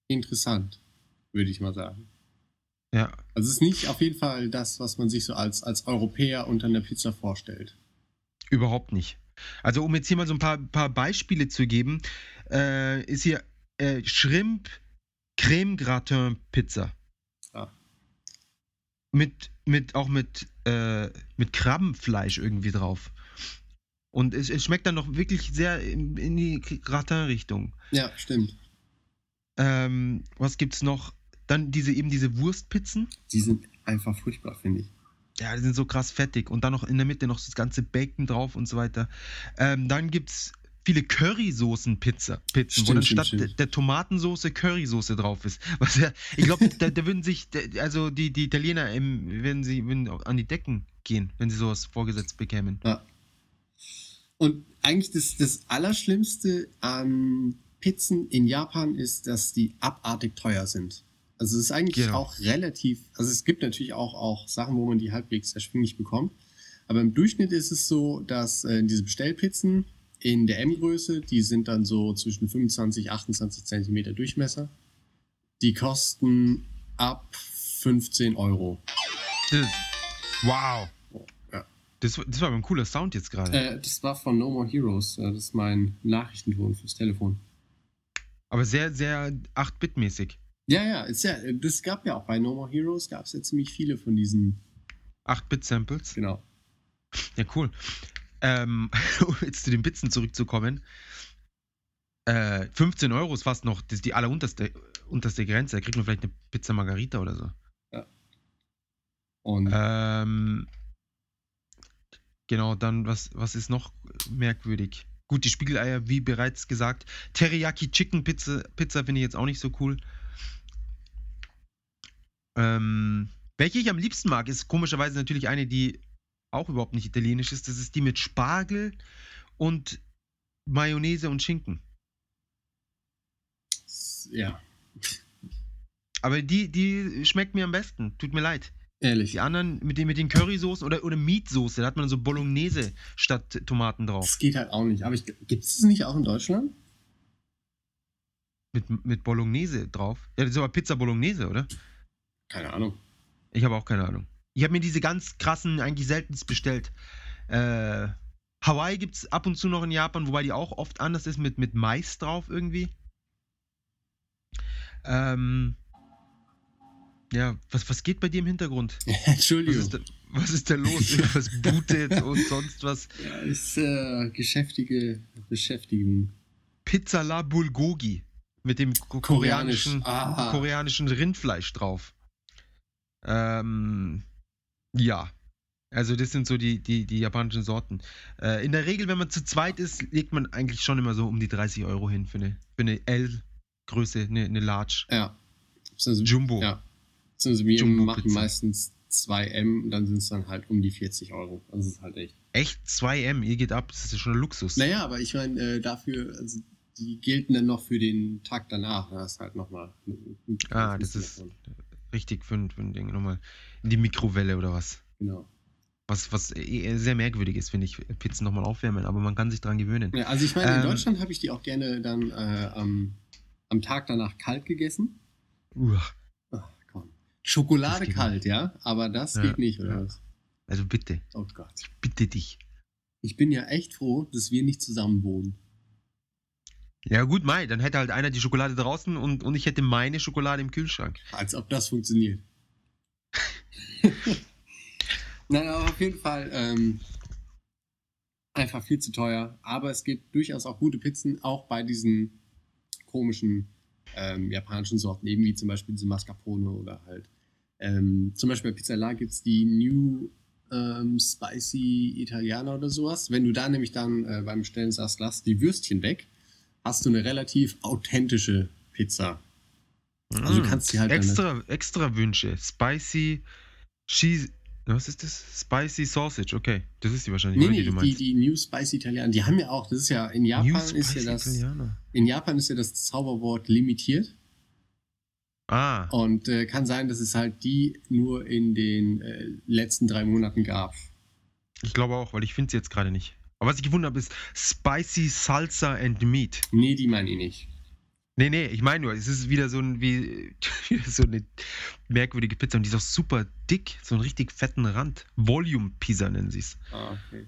interessant, würde ich mal sagen. Ja. Also es ist nicht auf jeden Fall das, was man sich so als, als Europäer unter einer Pizza vorstellt. Überhaupt nicht. Also um jetzt hier mal so ein paar, paar Beispiele zu geben, äh, ist hier äh, Shrimp Creme Gratin Pizza. Mit, mit, auch mit, äh, mit Krabbenfleisch irgendwie drauf. Und es, es schmeckt dann noch wirklich sehr in, in die Gratin-Richtung. Ja, stimmt. Ähm, was gibt's noch? Dann diese eben diese Wurstpizzen. Die sind einfach furchtbar, finde ich. Ja, die sind so krass fettig. Und dann noch in der Mitte noch das ganze Bacon drauf und so weiter. Ähm, dann gibt's viele Currysoßen-Pizza, Pizzen, stimmt, wo dann statt stimmt. der Tomatensoße Currysoße drauf ist. (laughs) Was ja, ich glaube, da, da, würden sich, also die, die Italiener im, würden sie würden an die Decken gehen, wenn sie sowas vorgesetzt bekämen. Ja. Und eigentlich das, das Allerschlimmste an Pizzen in Japan ist, dass die abartig teuer sind. Also es ist eigentlich genau. auch relativ, also es gibt natürlich auch, auch Sachen, wo man die halbwegs erschwinglich bekommt. Aber im Durchschnitt ist es so, dass äh, diese Bestellpizzen in der M-Größe, die sind dann so zwischen 25, 28 Zentimeter Durchmesser. Die kosten ab 15 Euro. Wow. Ja. Das, das war aber ein cooler Sound jetzt gerade. Äh, das war von No More Heroes. Das ist mein Nachrichtenton fürs Telefon. Aber sehr, sehr 8-Bit-mäßig. Ja, ja, ist ja, das gab ja auch bei No More Heroes, gab es ja ziemlich viele von diesen 8-Bit-Samples. Genau. Ja, cool. Ähm, (laughs) um jetzt zu den Pizzen zurückzukommen. Äh, 15 Euro ist fast noch, die allerunterste unterste Grenze. Da kriegt man vielleicht eine Pizza Margarita oder so. Ja. Und. Ähm, genau, dann, was, was ist noch merkwürdig? Gut, die Spiegeleier, wie bereits gesagt. Teriyaki Chicken Pizza, Pizza finde ich jetzt auch nicht so cool. Ähm, welche ich am liebsten mag, ist komischerweise natürlich eine, die auch überhaupt nicht italienisch ist. Das ist die mit Spargel und Mayonnaise und Schinken. Ja. Aber die, die schmeckt mir am besten. Tut mir leid. Ehrlich. Die anderen mit den, mit den Currysoßen oder, oder Meatsoße, da hat man so Bolognese statt Tomaten drauf. Das geht halt auch nicht. Aber gibt es das nicht auch in Deutschland? Mit, mit Bolognese drauf? Ja, das ist aber Pizza Bolognese, oder? Keine Ahnung. Ich habe auch keine Ahnung. Ich habe mir diese ganz krassen eigentlich seltenst bestellt. Äh, Hawaii gibt es ab und zu noch in Japan, wobei die auch oft anders ist mit, mit Mais drauf irgendwie. Ähm, ja, was, was geht bei dir im Hintergrund? (laughs) Entschuldigung. Was ist, da, was ist da los? (laughs) was bootet und sonst was? Ja, ist äh, geschäftige Beschäftigung. Pizza la Bulgogi mit dem koreanischen, Koreanisch. koreanischen Rindfleisch drauf. Ähm, ja. Also das sind so die, die, die japanischen Sorten. Äh, in der Regel, wenn man zu zweit ist, legt man eigentlich schon immer so um die 30 Euro hin für eine, für eine L-Größe, eine, eine Large. Ja. Also, Jumbo. Ja. Also wir Jumbo machen Pizza. meistens 2M und dann sind es dann halt um die 40 Euro. Also das ist halt echt. Echt? 2M? Ihr geht ab, das ist ja schon ein Luxus. Naja, aber ich meine, äh, dafür, also die gelten dann noch für den Tag danach. Das ist halt nochmal. Ah, das ist. Richtig für, ein- für ein Ding nochmal. In die Mikrowelle oder was? Genau. Was, was eh sehr merkwürdig ist, finde ich, Pizzen nochmal aufwärmen, aber man kann sich dran gewöhnen. Ja, also ich meine, in Ähm, Deutschland habe ich die auch gerne dann äh, am, am Tag danach kalt gegessen. Uah, Ach, komm. Schokolade kalt, ja, aber das Ja, geht nicht, oder ja. was? also bitte, Oh Gott. bitte dich. Ich bin ja echt froh, dass wir nicht zusammen wohnen. Ja gut, Mai, dann hätte halt einer die Schokolade draußen und, und ich hätte meine Schokolade im Kühlschrank. Als ob das funktioniert. (laughs) Nein, aber auf jeden Fall ähm, einfach viel zu teuer. Aber es gibt durchaus auch gute Pizzen, auch bei diesen komischen ähm, japanischen Sorten, eben wie zum Beispiel diese Mascarpone oder halt. Ähm, zum Beispiel bei Pizzala gibt es die New ähm, Spicy Italiana oder sowas. Wenn du da nämlich dann äh, beim Bestellen sagst, lass die Würstchen weg, hast du eine relativ authentische Pizza. Also du Mm. kannst die halt extra, extra Wünsche. Spicy Cheese. Was ist das? Spicy Sausage, okay. Das ist die wahrscheinlich, Nee, nee, die du die, meinst. die New Spicy Italiana, die haben ja auch, das ist ja, in Japan ist ja das, Italiener. in Japan ist ja das Zauberwort limitiert Ah, und äh, kann sein, dass es halt die nur in den äh, letzten drei Monaten gab. ich glaube auch, weil ich finde sie jetzt gerade nicht. Aber was ich gefunden habe, ist Spicy Salsa and Meat. Nee, die meine ich nicht. Nee, nee, ich meine nur, es ist wieder so, ein, wie, (laughs) wieder so eine merkwürdige Pizza und die ist auch super dick, so einen richtig fetten Rand. Volume Pizza nennen sie es. Ah, okay.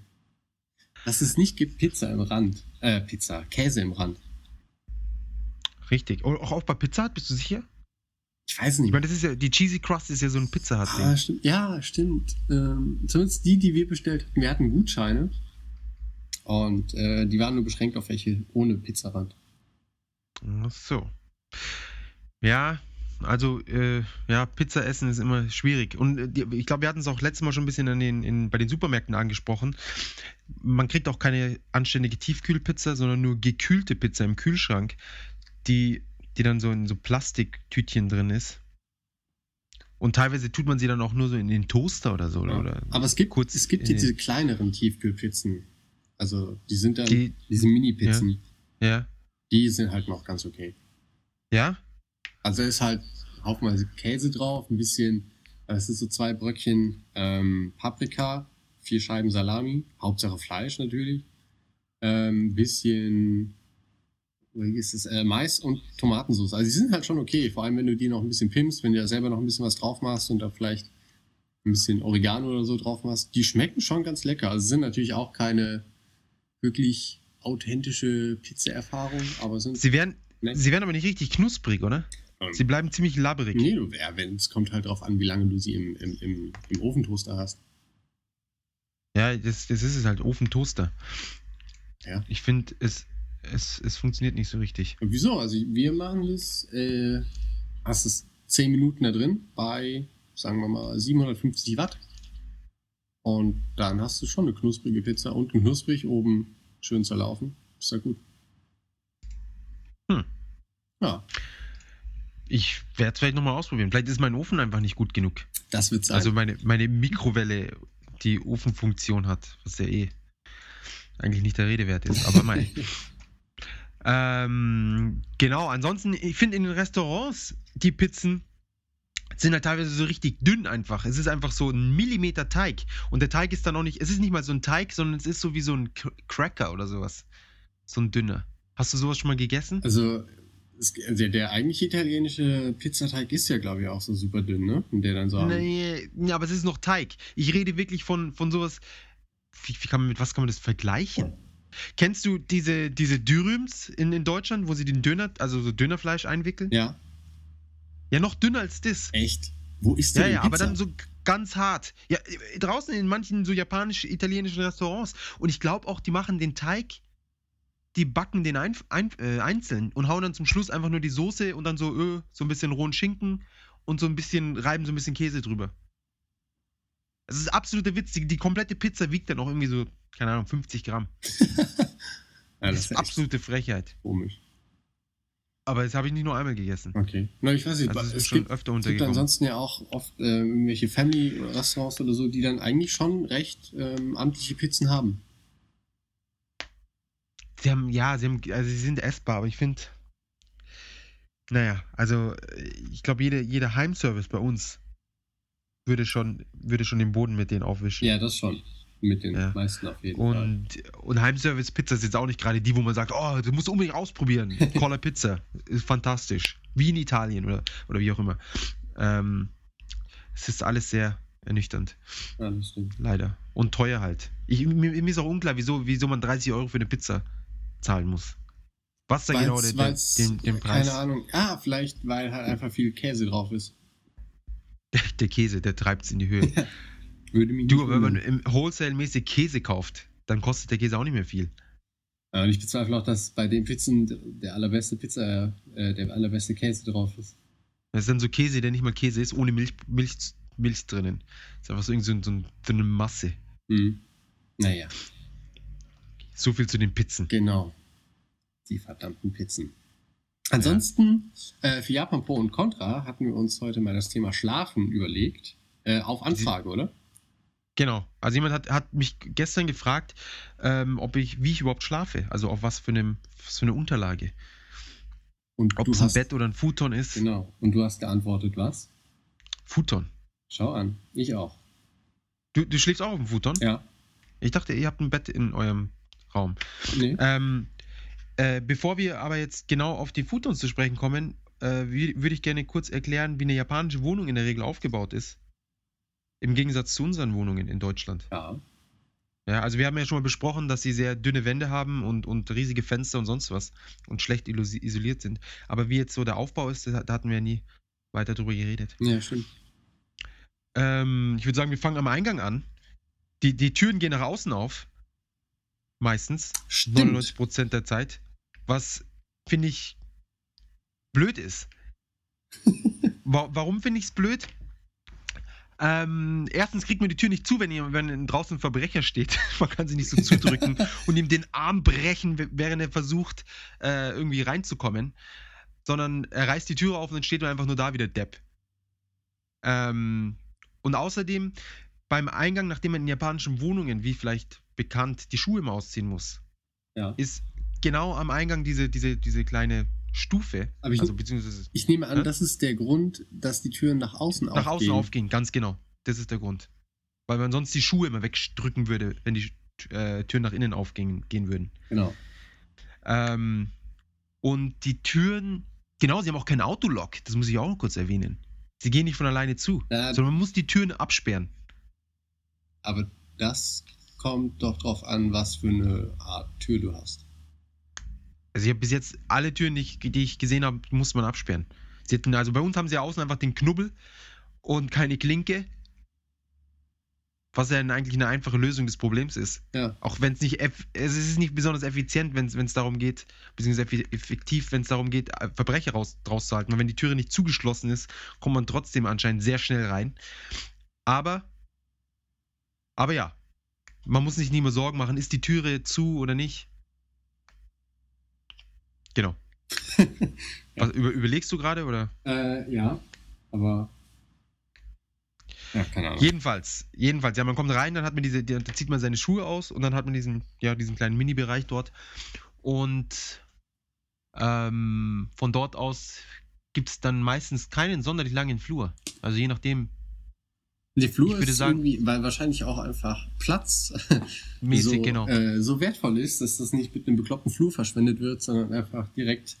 Dass es nicht gibt, Pizza im Rand. Äh, Pizza, Käse im Rand. Richtig. Oh, auch, auch bei Pizza Hut, bist du sicher? Ich weiß Ich nicht. meine, das ist ja, die Cheesy Crust ist ja so ein Pizza Hut. Ah, stimmt. Ja, stimmt. Ähm, zumindest die, die wir bestellt hatten, wir hatten Gutscheine. Und äh, die waren nur beschränkt auf welche ohne Pizzarand. Ach so. Ja, also, äh, ja, Pizza essen ist immer schwierig. Und äh, die, ich glaube, wir hatten es auch letztes Mal schon ein bisschen an den, in, bei den Supermärkten angesprochen. Man kriegt auch keine anständige Tiefkühlpizza, sondern nur gekühlte Pizza im Kühlschrank, die, die dann so in so Plastiktütchen drin ist. Und teilweise tut man sie dann auch nur so in den Toaster oder so. Ja. Oder Aber es gibt, kurz es gibt in diese kleineren Tiefkühlpizzen. Also die sind dann, Die- diese Mini-Pizzen, Ja. die sind halt noch ganz okay. Ja? Also ist halt haufenweise Käse drauf, ein bisschen, äh, es sind so zwei Bröckchen ähm, Paprika, vier Scheiben Salami, Hauptsache Fleisch natürlich, ähm, bisschen, wie ist es, äh, Mais und Tomatensauce. Also die sind halt schon okay, vor allem wenn du die noch ein bisschen pimpst, wenn du da selber noch ein bisschen was drauf machst und da vielleicht ein bisschen Oregano oder so drauf machst. Die schmecken schon ganz lecker. Also sind natürlich auch keine wirklich authentische Pizza-Erfahrung, aber sind Sie werden, nett. sie werden aber nicht richtig knusprig, oder? Ähm, Sie bleiben ziemlich labberig. Nee, du, ja, wenn, es kommt halt drauf an, wie lange du sie im, im, im, im Ofentoaster hast. Ja, das, das ist es halt, Ofentoaster. Ja. Ich finde, es, es, es funktioniert nicht so richtig. Und wieso? Also wir machen das, äh, hast es 10 Minuten da drin bei, sagen wir mal, 750 Watt. Und dann hast du schon eine knusprige Pizza, unten knusprig, oben schön zerlaufen. Ist ja gut. Hm. Ja, Ich werde es vielleicht nochmal ausprobieren. Vielleicht ist mein Ofen einfach nicht gut genug. das wird sein. Also meine, meine Mikrowelle, die Ofenfunktion hat, was ja eh eigentlich nicht der Rede wert ist. Aber mein. (laughs) ähm, genau, ansonsten, ich finde in den Restaurants, die Pizzen sind halt teilweise so richtig dünn einfach. Es ist einfach so ein Millimeter Teig. Und der Teig ist dann auch nicht, es ist nicht mal so ein Teig, sondern es ist so wie so ein Cracker oder sowas. So ein dünner. Hast du sowas schon mal gegessen? Also, es, der, der eigentliche italienische Pizzateig ist ja, glaube ich, auch so super dünn, ne? Und der dann so. Nee, ja, aber es ist noch Teig. Ich rede wirklich von, von sowas. Wie, wie kann man, mit was kann man das vergleichen? Kennst du diese, diese Dürüms in, in Deutschland, wo sie den Döner, also so Dönerfleisch einwickeln? Ja, Ja, noch dünner als das. echt? Wo ist Ja, die ja, aber Pizza? dann so ganz hart. Ja, äh, draußen in manchen so japanisch-italienischen Restaurants. Und ich glaube auch, die machen den Teig, die backen den ein, ein, äh, einzeln und hauen dann zum Schluss einfach nur die Soße und dann so, äh, so ein bisschen rohen Schinken und so ein bisschen, reiben so ein bisschen Käse drüber. Das ist absoluter Witz. Die, die komplette Pizza wiegt dann auch irgendwie so, keine Ahnung, 50 Gramm. (laughs) ja, Das, das ist absolute Frechheit. komisch. Aber das habe ich nicht nur einmal gegessen. Okay. Na, ich weiß nicht, Also es ist es schon gibt, öfter es gibt ansonsten ja auch oft äh, irgendwelche Family-Restaurants oder so, die dann eigentlich schon recht ähm, amtliche Pizzen haben. Sie haben, ja, sie haben, also sie sind essbar, aber ich finde, Naja, also äh, ich glaube, jede, jeder Heimservice bei uns würde schon, würde schon den Boden mit denen aufwischen. Ja, das schon. Mit den Ja. meisten auf jeden Fall. Und, und Heimservice-Pizza ist jetzt auch nicht gerade die, wo man sagt, oh, du musst unbedingt ausprobieren. (laughs) Cola Pizza ist fantastisch. Wie in Italien oder, oder wie auch immer. Ähm, es ist alles sehr ernüchternd, Ja, das stimmt. leider. Und teuer halt. Ich, mir, mir ist auch unklar, wieso, wieso man 30 Euro für eine Pizza zahlen muss. Was da genau der, der, weil's- den, den Preis. Keine Ahnung. Ah, vielleicht, weil halt einfach viel Käse drauf ist. (laughs) Der Käse, der treibt es in die Höhe. (laughs) Würde mich Du, wenn man im Wholesale-mäßig Käse kauft, dann kostet der Käse auch nicht mehr viel. Ja, Und ich bezweifle auch, dass bei den Pizzen der allerbeste Pizza, äh, der allerbeste Käse drauf ist. Das ist dann so Käse, der nicht mal Käse ist, ohne Milch, Milch, Milch drinnen. Das ist einfach so, so, so, ein- so eine Masse. Hm. Naja, So viel zu den Pizzen. genau. Die verdammten Pizzen. Ansonsten, äh, für Japan Pro und Contra hatten wir uns heute mal das Thema Schlafen überlegt. Äh, auf Anfrage, oder? Genau. Also jemand hat, hat mich gestern gefragt, ähm, ob ich, wie ich überhaupt schlafe. Also auf was für, einem, was für eine Unterlage. Und Ob es ein hast, Bett oder ein Futon ist. Genau. Und du hast geantwortet, was? Futon. Schau an. Ich auch. Du, du schläfst auch auf dem Futon? Ja. Ich dachte, ihr habt ein Bett in eurem Raum. Nee. Ähm, äh, bevor wir aber jetzt genau auf die Futons zu sprechen kommen, äh, wü- würde ich gerne kurz erklären, wie eine japanische Wohnung in der Regel aufgebaut ist. Im Gegensatz zu unseren Wohnungen in Deutschland. Ja. Ja, also wir haben ja schon mal besprochen, dass sie sehr dünne Wände haben und, und riesige Fenster und sonst was und schlecht isoliert sind. Aber wie jetzt so der Aufbau ist, da hatten wir ja nie weiter drüber geredet. Ja, stimmt. Ähm, ich würde sagen, wir fangen am Eingang an. Die, die Türen gehen nach außen auf. Meistens. Stimmt. 99% der Zeit. Was, finde ich, blöd ist. (laughs) Wa warum finde ich es blöd? Ähm, erstens kriegt man die Tür nicht zu, wenn, ihr, wenn draußen ein Verbrecher steht. (laughs) Man kann sie nicht so zudrücken (laughs) und ihm den Arm brechen, während er versucht, äh, irgendwie reinzukommen. Sondern er reißt die Tür auf und dann steht man einfach nur da wie der Depp. Ähm, und außerdem beim Eingang, nachdem man in japanischen Wohnungen, wie vielleicht bekannt, die Schuhe immer ausziehen muss, Ja. ist genau am Eingang diese, diese, diese kleine Stufe. Aber ich- also beziehungsweise Ich nehme an, Hä? das ist der Grund, dass die Türen nach außen nach außen aufgehen. aufgehen, ganz genau. Das ist der Grund. Weil man sonst die Schuhe immer wegdrücken würde, wenn die äh, Türen nach innen aufgehen gehen würden. Genau. Ähm, und die Türen, genau, sie haben auch keinen Autolock, das muss ich auch noch kurz erwähnen. Sie gehen nicht von alleine zu, Ja, sondern man muss die Türen absperren. aber das kommt doch drauf an, was für eine Art Tür du hast. Also ich habe bis jetzt alle Türen, die ich, die ich gesehen habe, musste man absperren. Sie hatten, also bei uns haben sie außen einfach den Knubbel und keine Klinke. Was ja eigentlich eine einfache Lösung des Problems ist. Ja. Auch wenn es nicht, es ist nicht besonders effizient, wenn es darum geht, beziehungsweise effektiv, wenn es darum geht, äh, Verbrecher raus, rauszuhalten. Und wenn die Türe nicht zugeschlossen ist, kommt man trotzdem anscheinend sehr schnell rein. Aber, aber ja, man muss sich nicht mehr Sorgen machen, ist die Türe zu oder nicht. Genau. (laughs) Was, über, überlegst du gerade oder? Äh, ja. Aber. Ja, keine Ahnung. Jedenfalls, jedenfalls, ja, man kommt rein, dann hat man diese, die- dann zieht man seine Schuhe aus und dann hat man diesen, ja, diesen kleinen Mini-Bereich dort. Und ähm, von dort aus gibt es dann meistens keinen sonderlich langen Flur. Also je nachdem, Die Flur ist sagen- irgendwie, weil wahrscheinlich auch einfach Platz (laughs) mäßig, so, genau. äh, so wertvoll ist, dass das nicht mit einem bekloppten Flur verschwendet wird, sondern einfach direkt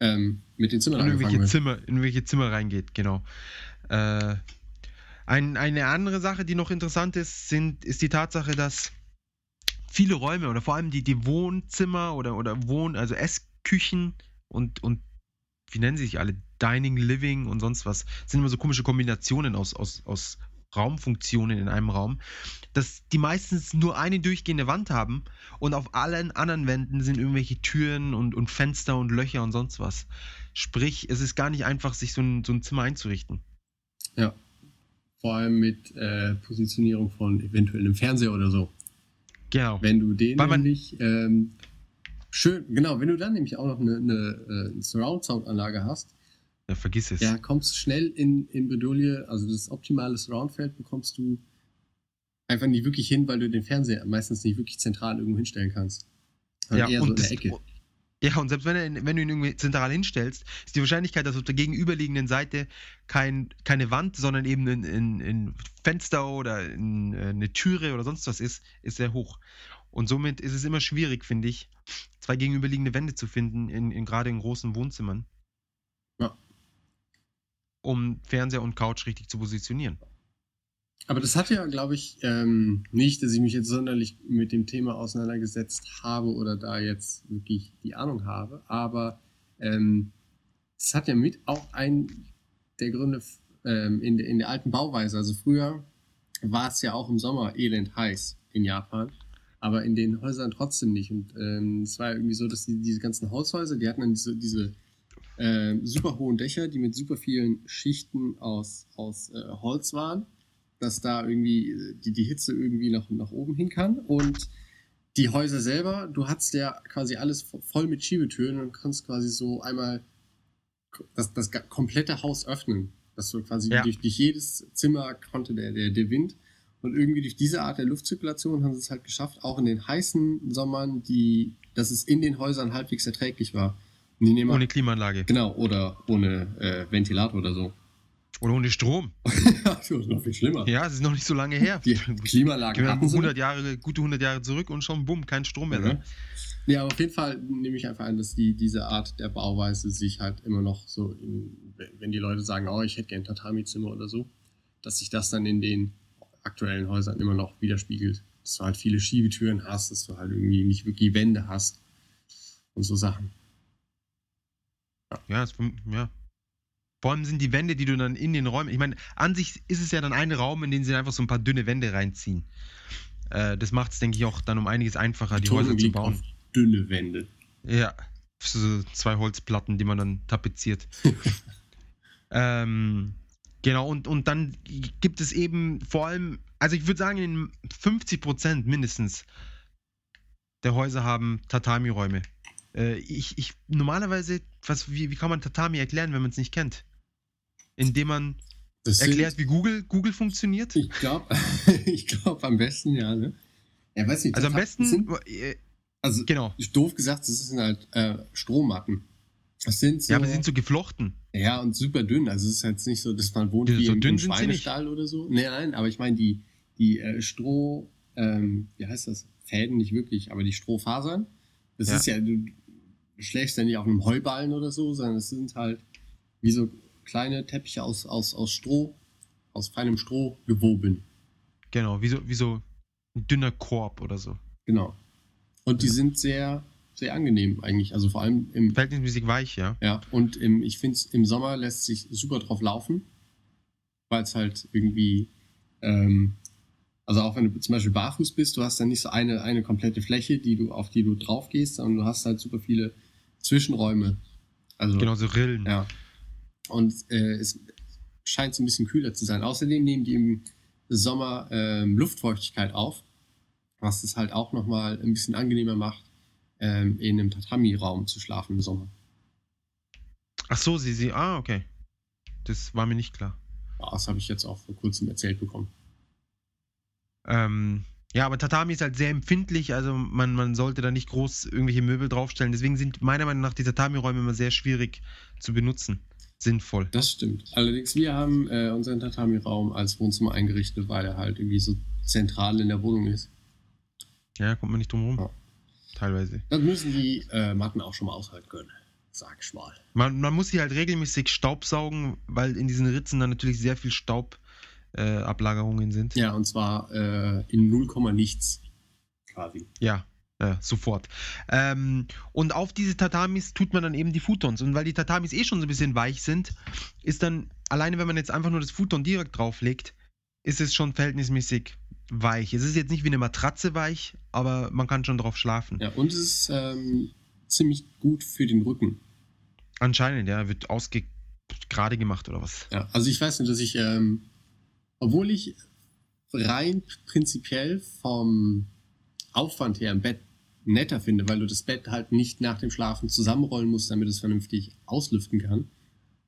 ähm, mit den Zimmern in irgendwelche. Zimmer, in irgendwelche Zimmer reingeht, genau. Äh, ein, eine andere Sache, die noch interessant ist, sind, ist die Tatsache, dass viele Räume oder vor allem die, die Wohnzimmer oder, oder Wohn-, also Essküchen und, und wie nennen sie sich alle? Dining, Living und sonst was. sind immer so komische Kombinationen aus, aus, aus Raumfunktionen in einem Raum, dass die meistens nur eine durchgehende Wand haben und auf allen anderen Wänden sind irgendwelche Türen und, und Fenster und Löcher und sonst was. Sprich, es ist gar nicht einfach, sich so ein, so ein Zimmer einzurichten. Ja. Vor allem mit äh, Positionierung von eventuell einem Fernseher oder so. Genau. Wenn du den Weil nämlich ähm, schön, genau, wenn du dann nämlich auch noch eine, eine, äh, Surround-Sound-Anlage hast, Ja, vergiss es. ja, kommst schnell in, in Bredouille, also das optimale Surround-Feld bekommst du einfach nicht wirklich hin, weil du den Fernseher meistens nicht wirklich zentral irgendwo hinstellen kannst. Ja, eher so in und, der Ecke. Ja, und selbst wenn, er, wenn du ihn irgendwie zentral hinstellst, ist die Wahrscheinlichkeit, dass auf der gegenüberliegenden Seite kein, keine Wand, sondern eben ein, ein, ein Fenster oder ein, eine Türe oder sonst was ist, ist sehr hoch. Und somit ist es immer schwierig, finde ich, zwei gegenüberliegende Wände zu finden, in, in gerade in großen Wohnzimmern. Um Fernseher und Couch richtig zu positionieren. Aber das hat ja, glaube ich, ähm, nicht, dass ich mich jetzt sonderlich mit dem Thema auseinandergesetzt habe oder da jetzt wirklich die Ahnung habe. Aber ähm, das hat ja mit auch ein der Gründe ähm, in, in der alten Bauweise. Also früher war es ja auch im Sommer elend heiß in Japan, aber in den Häusern trotzdem nicht. Und ähm, es war irgendwie so, dass die, diese ganzen Haushäuser, die hatten dann diese, diese äh, super hohen Dächer, die mit super vielen Schichten aus, aus äh, Holz waren dass da irgendwie die, die Hitze irgendwie nach, nach oben hin kann. Und die Häuser selber, du hast ja quasi alles voll mit Schiebetüren und kannst quasi so einmal das, das komplette Haus öffnen. Dass du quasi ja. durch, durch jedes Zimmer konnte der, der, der Wind. Und irgendwie durch diese Art der Luftzirkulation haben sie es halt geschafft, auch in den heißen Sommern, die, dass es in den Häusern halbwegs erträglich war. Ohne Klimaanlage. Genau, oder ohne äh, Ventilator oder so. Oder ohne Strom. (laughs) das ist noch viel schlimmer. Ja, es ist noch nicht so lange her. Die Klimaanlage hatten 100 Jahre, gute 100 Jahre zurück und schon bumm, kein Strom mehr. Ja, ja aber auf jeden Fall nehme ich einfach an, dass die, diese Art der Bauweise sich halt immer noch so, in, wenn die Leute sagen, oh, ich hätte gern Tatami-Zimmer oder so, dass sich das dann in den aktuellen Häusern immer noch widerspiegelt. Dass du halt viele Schiebetüren hast, dass du halt irgendwie nicht wirklich Wände hast und so Sachen. Ja, es, ja vor allem sind die Wände, die du dann in den Räumen. Ich meine, an sich ist es ja dann ein Raum, in den sie einfach so ein paar dünne Wände reinziehen. Äh, das macht es, denke ich, auch dann um einiges einfacher, die, die Häuser zu bauen. Auf dünne Wände. Ja, so zwei Holzplatten, die man dann tapeziert. (laughs) ähm, genau, und, und dann gibt es eben vor allem, also ich würde sagen, in 50 Prozent mindestens der Häuser haben Tatami-Räume. Äh, ich, ich, normalerweise, was, wie, wie kann man Tatami erklären, wenn man es nicht kennt? indem man das erklärt, wie Google, Google funktioniert? Ich glaube, (laughs) ich glaube am besten, ja, ne? Ja, weiß nicht. Also am besten, sind, äh, also genau. doof gesagt, das sind halt äh, Strommatten. Das sind so, ja, aber sie sind so geflochten. Ja, und super dünn. Also es ist halt nicht so, dass man wohnt die, wie so im, im Schweinestall oder so. Nee, nein, aber ich meine, die, die äh, Stroh, ähm, wie heißt das? Fäden nicht wirklich, aber die Strohfasern. Das ja. ist ja, du schlägst ja nicht auf einem Heuballen oder so, sondern es sind halt wie so kleine Teppiche aus, aus, aus Stroh, aus feinem Stroh gewoben. Genau, wie so, wie so ein dünner Korb oder so. Genau. Und die sind sehr, sehr angenehm eigentlich. Also vor allem im. Verhältnismäßig weich, ja. Ja, und im, ich finde im Sommer lässt sich super drauf laufen, weil es halt irgendwie. Ähm, also auch wenn du zum Beispiel barfuß bist, du hast dann nicht so eine, eine komplette Fläche, die du, auf die du drauf gehst, sondern du hast halt super viele Zwischenräume. Also, genau, so Rillen. Ja. Und äh, es scheint so ein bisschen kühler zu sein. Außerdem nehmen die im Sommer ähm, Luftfeuchtigkeit auf, was es halt auch nochmal ein bisschen angenehmer macht, ähm, in einem Tatami-Raum zu schlafen im Sommer. Ach so, sie, sie, ah, okay. Das war mir nicht klar. Das habe ich jetzt auch vor kurzem erzählt bekommen. Ähm, ja, aber Tatami ist halt sehr empfindlich, also man, man sollte da nicht groß irgendwelche Möbel draufstellen. Deswegen sind meiner Meinung nach die Tatami-Räume immer sehr schwierig zu benutzen sinnvoll. Das stimmt. Allerdings, wir haben äh, unseren Tatami-Raum als Wohnzimmer eingerichtet, weil er halt irgendwie so zentral in der Wohnung ist. Ja, kommt man nicht drum rum. Ja. Teilweise. Das müssen die äh, Matten auch schon mal aushalten können, sag ich mal. Man, man muss sie halt regelmäßig staubsaugen, weil in diesen Ritzen dann natürlich sehr viel Staubablagerungen äh, sind. Ja, und zwar äh, in 0, nichts quasi. Ja, äh, sofort. Ähm, und auf diese Tatamis tut man dann eben die Futons. Und weil die Tatamis eh schon so ein bisschen weich sind, ist dann, alleine wenn man jetzt einfach nur das Futon direkt drauflegt, ist es schon verhältnismäßig weich. Es ist jetzt nicht wie eine Matratze weich, aber man kann schon drauf schlafen. Ja, und es ist ähm, ziemlich gut für den Rücken. Anscheinend, ja, wird ausge gerade gemacht oder was? Ja, also ich weiß nicht, dass ich, ähm, obwohl ich rein prinzipiell vom Aufwand her im Bett netter finde, weil du das Bett halt nicht nach dem Schlafen zusammenrollen musst, damit es vernünftig auslüften kann.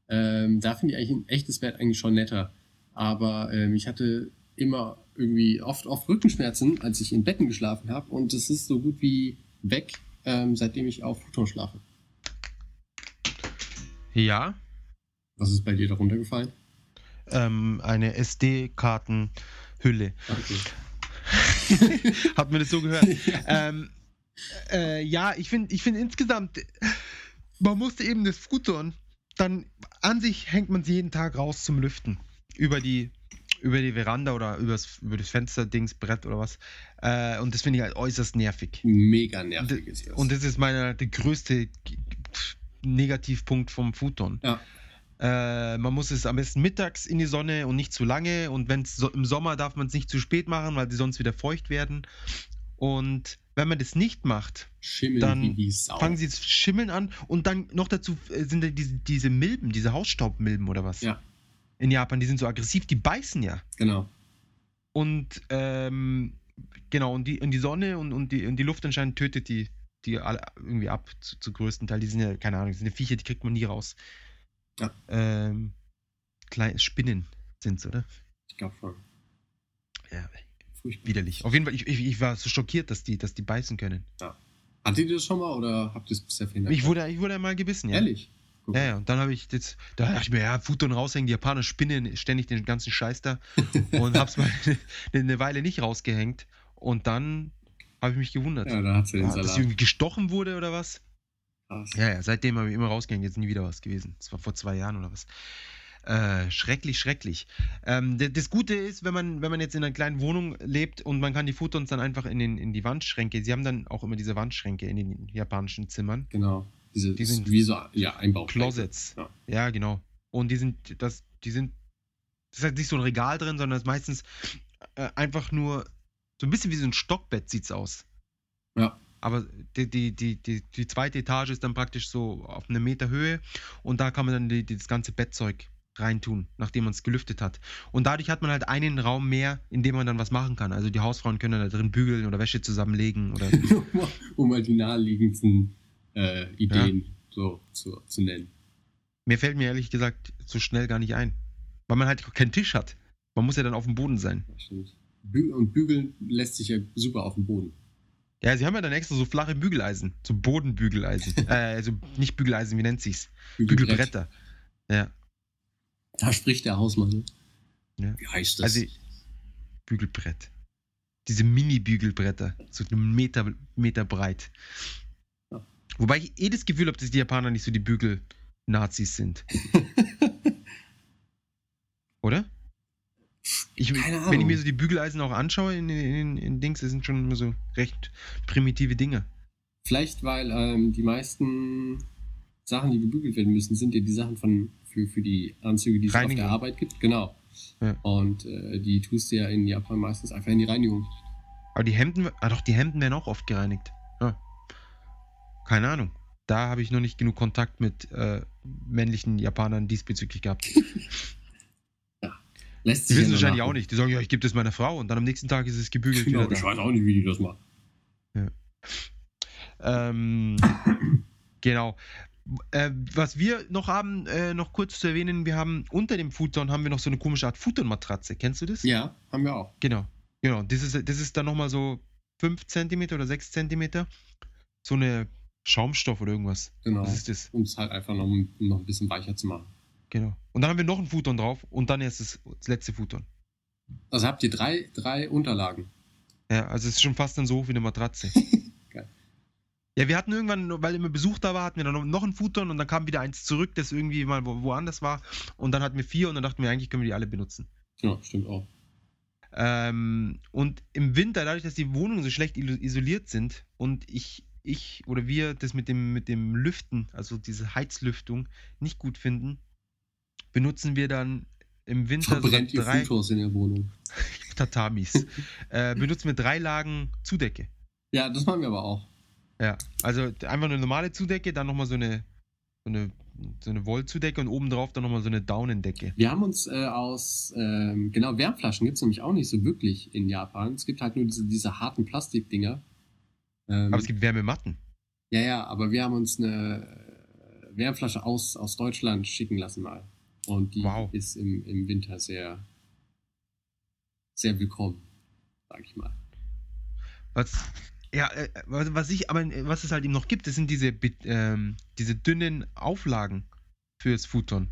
Ähm, da finde ich eigentlich ein echtes Bett eigentlich schon netter. Aber ähm, ich hatte immer irgendwie oft, oft Rückenschmerzen, als ich in Betten geschlafen habe und es ist so gut wie weg, ähm, seitdem ich auf Futon schlafe. Ja, Was ist bei dir darunter gefallen? Ähm, eine SD-Kartenhülle. Okay. (laughs) Hat mir das so gehört? (laughs) ähm, äh, ja, ich finde ich find insgesamt, man musste eben das Futon, dann an sich hängt man sie jeden Tag raus zum Lüften. Über die, über die Veranda oder übers, über das Fensterdings, Brett oder was. Äh, und das finde ich halt äußerst nervig. Mega nervig ist das. Und das ist meiner der größte Negativpunkt vom Futon. ja, Äh, man muss es am besten mittags in die Sonne und nicht zu lange. Und wenn es so, im Sommer darf man es nicht zu spät machen, weil sie sonst wieder feucht werden. Und wenn man das nicht macht, schimmeln dann fangen sie zu schimmeln an. Und dann noch dazu äh, sind da diese, diese Milben, diese Hausstaubmilben oder was? Ja. In Japan, die sind so aggressiv, die beißen ja. Genau. Und ähm, genau, und die, und die Sonne und, und, die, und die Luft anscheinend tötet die, die alle irgendwie ab, zu, zu größten Teil. Die sind ja, keine Ahnung, die sind ja Viecher, die kriegt man nie raus. Ja. Ähm, kleine Spinnen sind's, oder? Ich glaube schon. Ja, Furchtbar. widerlich. Auf jeden Fall, ich, ich, ich war so schockiert, dass die, dass die beißen können. Hattet ihr das schon mal oder habt ihr es bisher verhindert? Ich wurde, ich wurde einmal gebissen, ja. Ehrlich? Ja, ja, und dann habe ich das, da dachte ich mir, ja, Futon raushängen, die Japaner spinnen ständig den ganzen Scheiß da (laughs) und hab's mal (laughs) eine Weile nicht rausgehängt und dann habe ich mich gewundert. Ja, da hat sie den Ja, dass ich Salat. irgendwie gestochen wurde oder was? Krass. Ja, ja, seitdem habe ich immer rausgehängt, jetzt nie wieder was gewesen. Das war vor zwei Jahren oder was. Äh, schrecklich, schrecklich. Ähm, das Gute ist, wenn man, wenn man jetzt in einer kleinen Wohnung lebt und man kann die Futons dann einfach in, den, in die Wandschränke, sie haben dann auch immer diese Wandschränke in den japanischen Zimmern. Genau. Diese, Die sind- wie so ja, Einbau. Closets. Ja. Ja, genau. Und die sind, das, die sind, das ist halt nicht so ein Regal drin, sondern es ist meistens äh, einfach nur so ein bisschen wie so ein Stockbett sieht's aus. Ja. Aber die, die, die, die, die zweite Etage ist dann praktisch so auf einer Meter Höhe und da kann man dann die, die, das ganze Bettzeug reintun, nachdem man es gelüftet hat. Und dadurch hat man halt einen Raum mehr, in dem man dann was machen kann. Also die Hausfrauen können da drin bügeln oder Wäsche zusammenlegen oder (laughs) um mal die naheliegendsten äh, Ideen so zu, zu nennen. Mir fällt mir ehrlich gesagt so schnell gar nicht ein. Weil man halt keinen Tisch hat. Man muss ja dann auf dem Boden sein. Bü und bügeln lässt sich ja super auf dem Boden. Ja, sie haben ja dann extra so flache Bügeleisen. So Bodenbügeleisen. (laughs) äh, also nicht Bügeleisen, wie nennt sich's? Bügelbrett. Bügelbretter. Ja, Da spricht der Hausmann. Ne? Ja. Wie heißt das? also Bügelbrett. Diese Mini-Bügelbretter. So einen Meter, Meter breit. Ja. Wobei ich eh das Gefühl habe, dass die Japaner nicht so die Bügel-Nazis sind. (laughs) Oder? Ich, Wenn ich mir so die Bügeleisen auch anschaue in, in, in Dings, das sind schon immer so recht primitive Dinge. Vielleicht, weil ähm, die meisten Sachen, die gebügelt werden müssen, sind ja die Sachen von, für, für die Anzüge, die es auf Reinigung. der Arbeit gibt. Genau. Ja. Und äh, die tust du ja in Japan meistens einfach in die Reinigung. Aber die Hemden, ah doch, die Hemden werden auch oft gereinigt. Ja. Keine Ahnung. Da habe ich noch nicht genug Kontakt mit äh, männlichen Japanern diesbezüglich gehabt. (laughs) Lässt Die sich wissen ja wahrscheinlich auch nicht. Die sagen, ja, ich gebe das meiner Frau und dann am nächsten Tag ist es gebügelt Genau, wieder ich da. weiß auch nicht, wie die das machen. Ähm, genau. Äh, was wir noch haben, äh, noch kurz zu erwähnen, wir haben unter dem Futon haben wir noch so eine komische Art Futonmatratze. Kennst du das? Ja, haben wir auch. Genau. Genau. Das ist, das ist dann nochmal so 5 cm oder 6 cm. So eine Schaumstoff oder irgendwas. Genau. Was ist das? Um es halt einfach noch, noch ein bisschen weicher zu machen. Genau. Und dann haben wir noch ein Futon drauf und dann erst das, das letzte Futon. Also habt ihr drei, drei Unterlagen. Ja, also es ist schon fast dann so hoch wie eine Matratze. (laughs) Geil. Ja, wir hatten irgendwann, weil immer Besuch da war, hatten wir dann noch- ein Futon und dann kam wieder eins zurück, das irgendwie mal wo, woanders war. Und dann hatten wir vier und dann dachten wir, eigentlich können wir die alle benutzen. Ja, stimmt auch. Ähm, und im Winter, dadurch, dass die Wohnungen so schlecht isoliert sind und ich, ich oder wir das mit dem, mit dem Lüften, also diese Heizlüftung, nicht gut finden, benutzen wir dann im Winter Verbrennt so ihr drei Futurs in der Wohnung. (laughs) Tatamis. äh, benutzen wir drei Lagen Zudecke. Ja, das machen wir aber auch. Ja, also einfach eine normale Zudecke, dann nochmal so eine, so eine, so eine Wollzudecke und obendrauf dann nochmal so eine Daunendecke. Wir haben uns äh, aus, ähm, genau, Wärmflaschen gibt es nämlich auch nicht so wirklich in Japan. Es gibt halt nur diese, diese harten Plastikdinger. Ähm, Aber es gibt Wärmematten. ja, ja, aber wir haben uns eine äh, Wärmflasche aus, aus Deutschland schicken lassen mal. Und die Wow. ist im, im Winter sehr, sehr willkommen, sag ich mal. Was Ja, äh, was ich, aber was es halt eben noch gibt, das sind diese, ähm, diese dünnen Auflagen fürs Futon.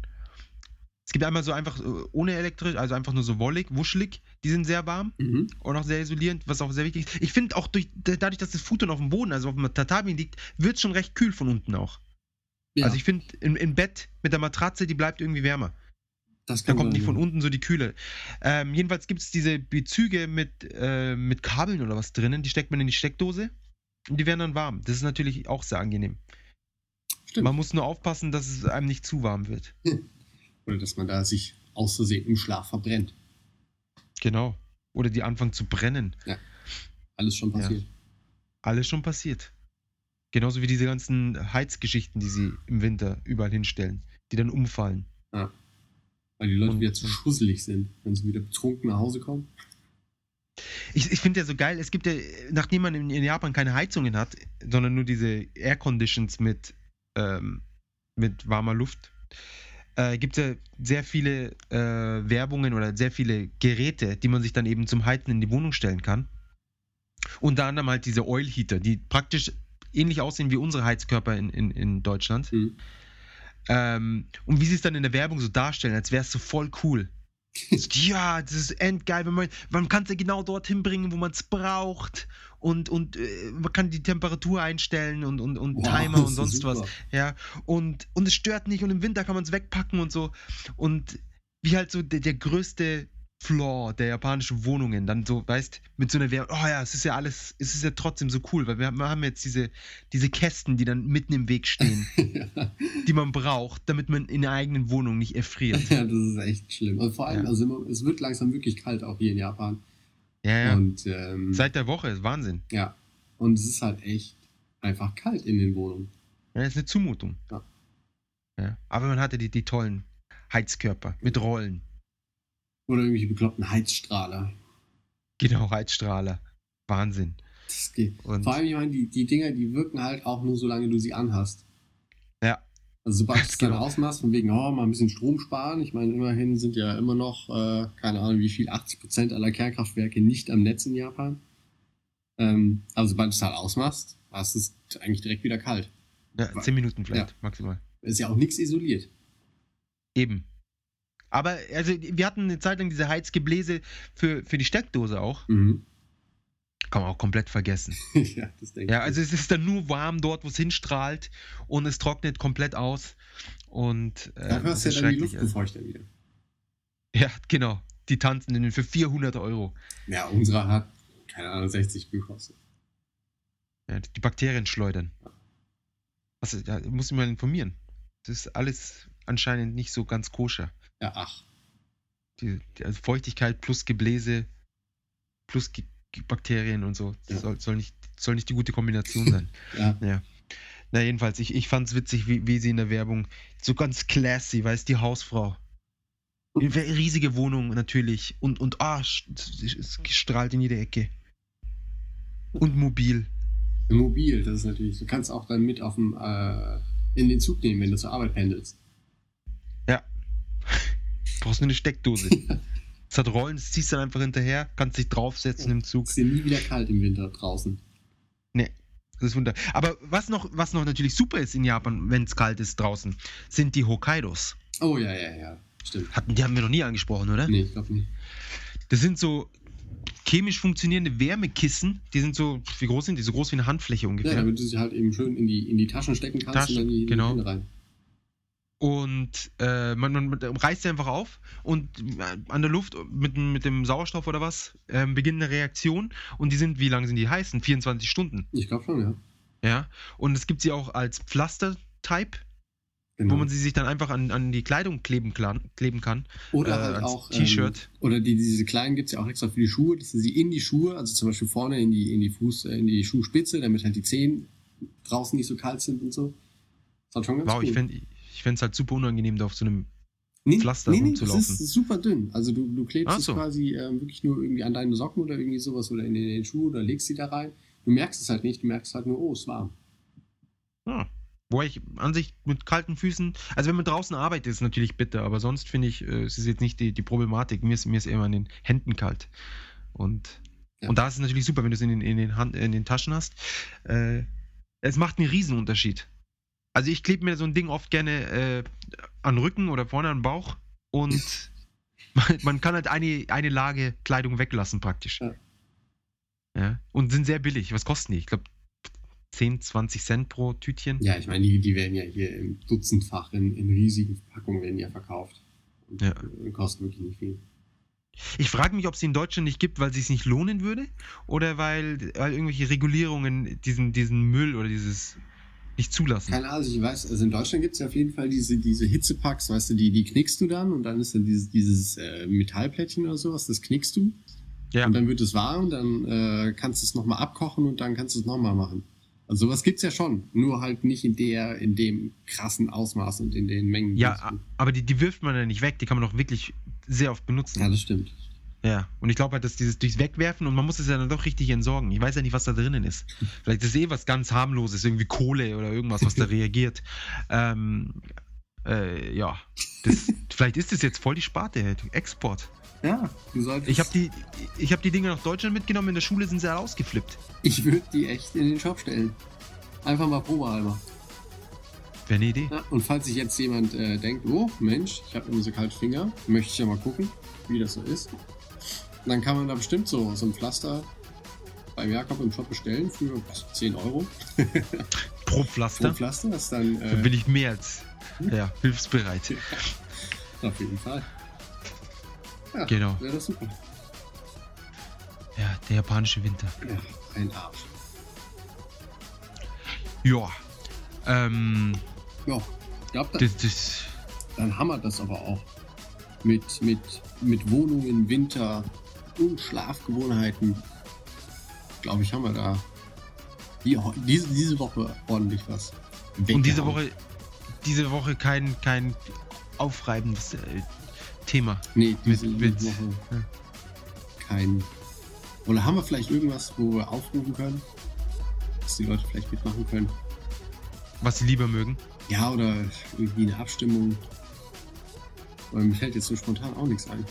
Es gibt einmal so einfach äh, ohne elektrisch, also einfach nur so wollig, wuschelig, die sind sehr warm Mhm. und auch sehr isolierend, was auch sehr wichtig ist. Ich finde auch durch, dadurch, dass das Futon auf dem Boden, also auf dem Tatami liegt, wird es schon recht kühl von unten auch. Ja, Also ich finde, im, im Bett mit der Matratze, die bleibt irgendwie wärmer. das Da kommt sein, nicht von ja. unten so die Kühle. Ähm, jedenfalls gibt es diese Bezüge mit, äh, mit Kabeln oder was drinnen, die steckt man in die Steckdose und die werden dann warm. Das ist natürlich auch sehr angenehm. Stimmt. Man muss nur aufpassen, dass es einem nicht zu warm wird. (laughs) Oder dass man da sich aus Versehen im Schlaf verbrennt. Genau. Oder die anfangen zu brennen. Alles schon Ja. passiert. Alles schon passiert. Genauso wie diese ganzen Heizgeschichten, die sie im Winter überall hinstellen, die dann umfallen. Weil die Leute Und- wieder zu schusselig sind, wenn sie wieder betrunken nach Hause kommen. Ich, ich finde ja so geil, es gibt ja, nachdem man in, in Japan keine Heizungen hat, sondern nur diese Air Conditions mit, ähm, mit warmer Luft, äh, gibt es ja sehr viele äh, Werbungen oder sehr viele Geräte, die man sich dann eben zum Heizen in die Wohnung stellen kann. Unter anderem halt diese Oil Heater, die praktisch ähnlich aussehen wie unsere Heizkörper in, in, in Deutschland. Mhm. Ähm, und wie sie es dann in der Werbung so darstellen, als wäre es so voll cool. (laughs) Ja, das ist endgeil, wenn man, man kann es ja genau dorthin bringen, wo man es braucht und, und äh, man kann die Temperatur einstellen und, und, und Wow, Timer und sonst super. was. Ja, und, und es stört nicht und im Winter kann man es wegpacken und so. Und wie halt so der, der größte Flaw der japanischen Wohnungen, dann so, weißt, mit so einer Werbung, oh ja, es ist ja alles, es ist ja trotzdem so cool, weil wir haben, jetzt diese, diese Kästen, die dann mitten im Weg stehen, (laughs) ja. die man braucht, damit man in der eigenen Wohnung nicht erfriert. ja, das ist echt schlimm. Und vor allem, Ja. also immer, es wird langsam wirklich kalt auch hier in Japan. Ja, ja. Und ähm, Seit der Woche ist Wahnsinn. ja. Und es ist halt echt einfach kalt in den Wohnungen. Ja, das ist eine Zumutung. Ja. Ja. Aber man hatte die, die tollen Heizkörper mit Rollen. Oder irgendwelche bekloppten Heizstrahler. Genau, Heizstrahler. Wahnsinn. Das geht. Und Vor allem, ich meine, die, die Dinger, die wirken halt auch nur, solange du sie anhast. Ja. Also sobald du (laughs) es dann genau. ausmachst, von wegen, oh, mal ein bisschen Strom sparen. Ich meine, immerhin sind ja immer noch, äh, keine Ahnung, wie viel, 80% aller Kernkraftwerke nicht am Netz in Japan. Ähm, also sobald du es halt ausmachst, hast du es eigentlich direkt wieder kalt. ja, zehn Minuten vielleicht, maximal. Ist ja auch nichts isoliert. Eben. Aber also wir hatten eine Zeit lang diese Heizgebläse für, für die Steckdose auch. Mhm. Kann man auch komplett vergessen. (laughs) ja, das denke Ja, also es ist dann nur warm dort, wo es hinstrahlt und es trocknet komplett aus. Und äh, das hast du ja dann die schrecklich. Also, Luftbefeuchter wieder. ja, genau. Die Tanzenden für 400 Euro. Ja, unsere hat, keine Ahnung, 60 gekostet. Ja, die Bakterien schleudern. Also, da muss ich mal informieren. Das ist alles anscheinend nicht so ganz koscher. Ja, ach. Die, die also Feuchtigkeit plus Gebläse plus Ge Ge- Bakterien und so. Das Ja. soll, soll, nicht, soll nicht die gute Kombination sein. (laughs) Ja. ja. Na, jedenfalls, ich, ich fand's witzig, wie, wie sie in der Werbung so ganz classy, weißt die Hausfrau. Riesige Wohnung natürlich und, und ah, es strahlt in jede Ecke. Und mobil. Mobil, das ist natürlich, du kannst auch dann mit auf dem, äh, in den Zug nehmen, wenn du zur Arbeit pendelst. Brauchst nur eine Steckdose. (laughs) Es hat Rollen, das ziehst du dann einfach hinterher, kannst dich draufsetzen im Zug. Es ist ja nie wieder kalt im Winter draußen. Das ist wunder. Aber was noch, was noch natürlich super ist in Japan, wenn es kalt ist draußen, sind die Hokkaidos. Oh ja, ja, ja. Stimmt. Hatten, die haben wir noch nie angesprochen, oder? Nee, ich glaube nicht. Das sind so chemisch funktionierende Wärmekissen. Die sind so, wie groß sind die? So groß wie eine Handfläche Ja, ungefähr. damit du sie halt eben schön in die, in die Taschen stecken kannst Tasche, und dann die, genau. die Hände rein. Und äh, man, man, man reißt sie einfach auf und äh, an der Luft mit, mit dem Sauerstoff oder was ähm, beginnt eine Reaktion. Und die sind, wie lange sind die heißen? 24 Stunden. Ich glaube schon, ja. Ja. Und es gibt sie auch als Pflaster-Type, Genau. wo man sie sich dann einfach an, an die Kleidung kleben, kleben kann. Oder äh, halt auch. T-Shirt. Ähm, oder die, diese kleinen gibt es ja auch extra für die Schuhe, dass du sie in die Schuhe, also zum Beispiel vorne in die, in die Fuß, äh, in die Schuhspitze, damit halt die Zehen draußen nicht so kalt sind und so. Das hat schon ganz Wow, cool. ich fände ich fänd's halt super unangenehm, da auf so einem. nee, Pflaster nee, nee, rumzulaufen. Das ist super dünn. Also du, du klebst es so. quasi ähm, wirklich nur irgendwie an deine Socken oder irgendwie sowas oder in den, Schuh oder legst sie da rein. Du merkst es halt nicht, du merkst halt nur, oh, es warm. Ja. Wo ich an sich mit kalten Füßen, also wenn man draußen arbeitet, ist es natürlich bitter, aber sonst finde ich, äh, es ist jetzt nicht die, die Problematik. Mir ist, mir ist eher an den Händen kalt. Und Ja. Und da ist es natürlich super, wenn du es in den, in den, Hand, in den Taschen hast. Äh, es macht einen Riesenunterschied. Also ich klebe mir so ein Ding oft gerne äh, an den Rücken oder vorne an den Bauch und (laughs) man, man kann halt eine, eine Lage Kleidung weglassen praktisch. Ja. Ja. Und sind sehr billig. Was kosten die? Ich glaube 10, 20 Cent pro Tütchen. Ja, ich meine, die, die werden ja hier im Dutzendfach in, in riesigen Verpackungen werden ja verkauft. Und Ja. äh, kosten wirklich nicht viel. Ich frage mich, ob es die in Deutschland nicht gibt, weil es sich nicht lohnen würde oder weil, weil irgendwelche Regulierungen diesen, diesen Müll oder dieses nicht zulassen. Keine Ahnung, ich weiß, also in Deutschland gibt es ja auf jeden Fall diese, diese Hitzepacks, weißt du, die, die knickst du dann und dann ist dann dieses, dieses äh, Metallplättchen oder sowas, das knickst du ja, und dann wird es warm, dann äh, kannst du es nochmal abkochen und dann kannst du es nochmal machen. Also sowas gibt's ja schon, nur halt nicht in der, in dem krassen Ausmaß und in den Mengen. ja, es- aber die, die wirft man ja nicht weg, die kann man doch wirklich sehr oft benutzen. ja, das stimmt. Ja, und ich glaube halt, dass dieses durchs Wegwerfen und man muss es ja dann doch richtig entsorgen. Ich weiß ja nicht, was da drinnen ist. Vielleicht ist es eh was ganz harmloses, irgendwie Kohle oder irgendwas, was da (laughs) reagiert. Ähm, äh, ja, das, vielleicht ist das jetzt voll die Sparte, Export. Ja, du solltest. Ich habe die, ich hab die Dinge nach Deutschland mitgenommen, in der Schule sind sie alle ausgeflippt. Ich würde die echt in den Shop stellen. Einfach mal probehalber. Wäre eine Idee. Ja, und falls sich jetzt jemand äh, denkt, oh Mensch, ich habe immer so kalte Finger, möchte ich ja mal gucken, wie das so ist. Dann kann man da bestimmt so, so ein Pflaster beim Jakob im Shop bestellen für was, 10 Euro Pro (laughs) pro Pflaster. Pflaster. Das ist dann Da äh, bin ich mehr als ja, hilfsbereit. auf jeden Fall. Ja, Genau. wäre das super. Ja, der japanische Winter. Ja, ein Arsch. Ja. Ähm, Ja, ich glaube, das, das, dann wir das aber auch. Mit, mit, mit Wohnungen, Winter und Schlafgewohnheiten. Glaube ich, haben wir da die, diese, diese Woche ordentlich was. und diese. Woche, diese Woche kein, kein aufreibendes äh, Thema. Nee, diese mit- mit- Woche ja. kein. Oder haben wir vielleicht irgendwas, wo wir aufrufen können? Dass die Leute vielleicht mitmachen können? Was sie lieber mögen. Ja, oder irgendwie eine Abstimmung. Aber mir fällt jetzt so spontan auch nichts ein.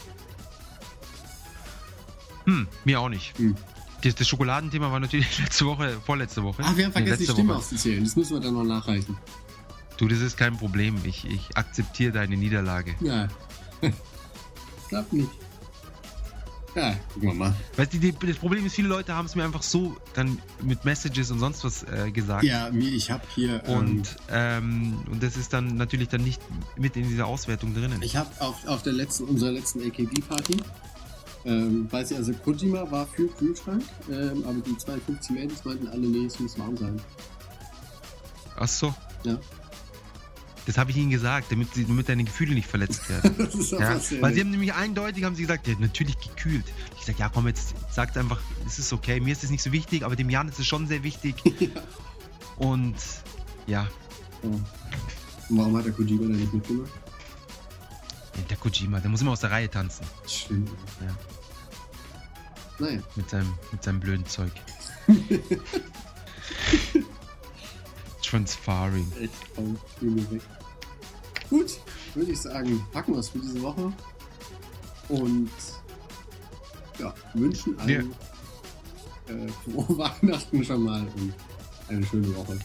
Hm, mir auch nicht. Hm. Das, das Schokoladenthema war natürlich (laughs) letzte Woche, vorletzte Woche. Ah, wir haben Nee, vergessen, die letzte Stimme Woche. auszuzählen. Das müssen wir dann noch nachreichen. Du, das ist kein Problem. Ich, ich akzeptiere deine Niederlage. Ja. (laughs) Klappt nicht. Ja, gucken wir mal. Weißt du, die, das Problem ist, viele Leute haben es mir einfach so dann mit Messages und sonst was äh, gesagt. Ja, mir, ich habe hier. ähm, Und, ähm, und das ist dann natürlich dann nicht mit in dieser Auswertung drinnen. Ich habe auf, auf der letzten, unserer letzten AKB-Party, ähm, weiß ich, also Kojima war für Kühlschrank, ähm, aber die 52 Mädels meinten alle, nee, es muss warm sein. Ach so. Ja. Das habe ich ihnen gesagt, damit, sie, damit deine Gefühle nicht verletzt werden. (laughs) Das ist ja? Weil sie haben nämlich eindeutig haben sie gesagt, ja, natürlich gekühlt. Ich sag, ja komm, jetzt sagt einfach, es ist okay, mir ist es nicht so wichtig, aber dem Jan ist es schon sehr wichtig. (laughs) ja. Und ja, Und warum hat der Kojima da nicht mitgemacht? der Kojima, der muss immer aus der Reihe tanzen. Stimmt. Ja. Naja. Mit seinem, mit seinem blöden Zeug. (laughs) Transfaring. Echt weg. Gut, würde ich sagen, packen wir es für diese Woche. Und ja, wünschen allen äh, frohe (laughs) Weihnachten schon mal und eine schöne Woche.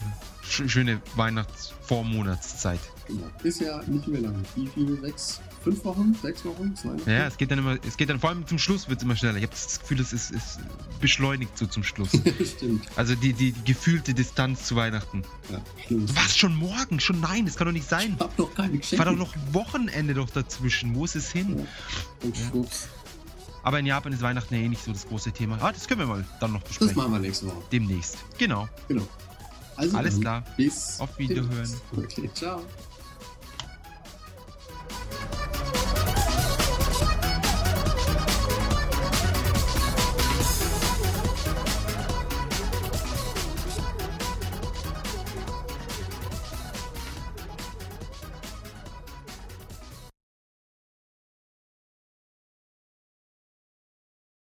Sch schöne Weihnachts-Vormonatszeit. Genau. Ist ja nicht mehr lang. Wie viele? Sechs? Fünf Wochen? Sechs Wochen? Zwei Wochen? Ja, es geht dann immer, es geht dann vor allem zum Schluss wird es immer schneller. Ich habe das Gefühl, es ist, ist beschleunigt so zum Schluss. (laughs) Stimmt. Also die, die, die gefühlte Distanz zu Weihnachten. Ja, schlimm. Was, schon morgen? Schon nein, das kann doch nicht sein. Ich hab doch keine Geschenke. War doch noch Wochenende doch dazwischen. Wo ist es hin? Ja. schwupps. Aber in Japan ist Weihnachten ja eh nicht so das große Thema. Ah, das können wir mal dann noch Das besprechen. machen wir nächste Woche. Demnächst. Genau. Genau. Also Alles klar. Bis Auf Wiederhören. Okay, ciao.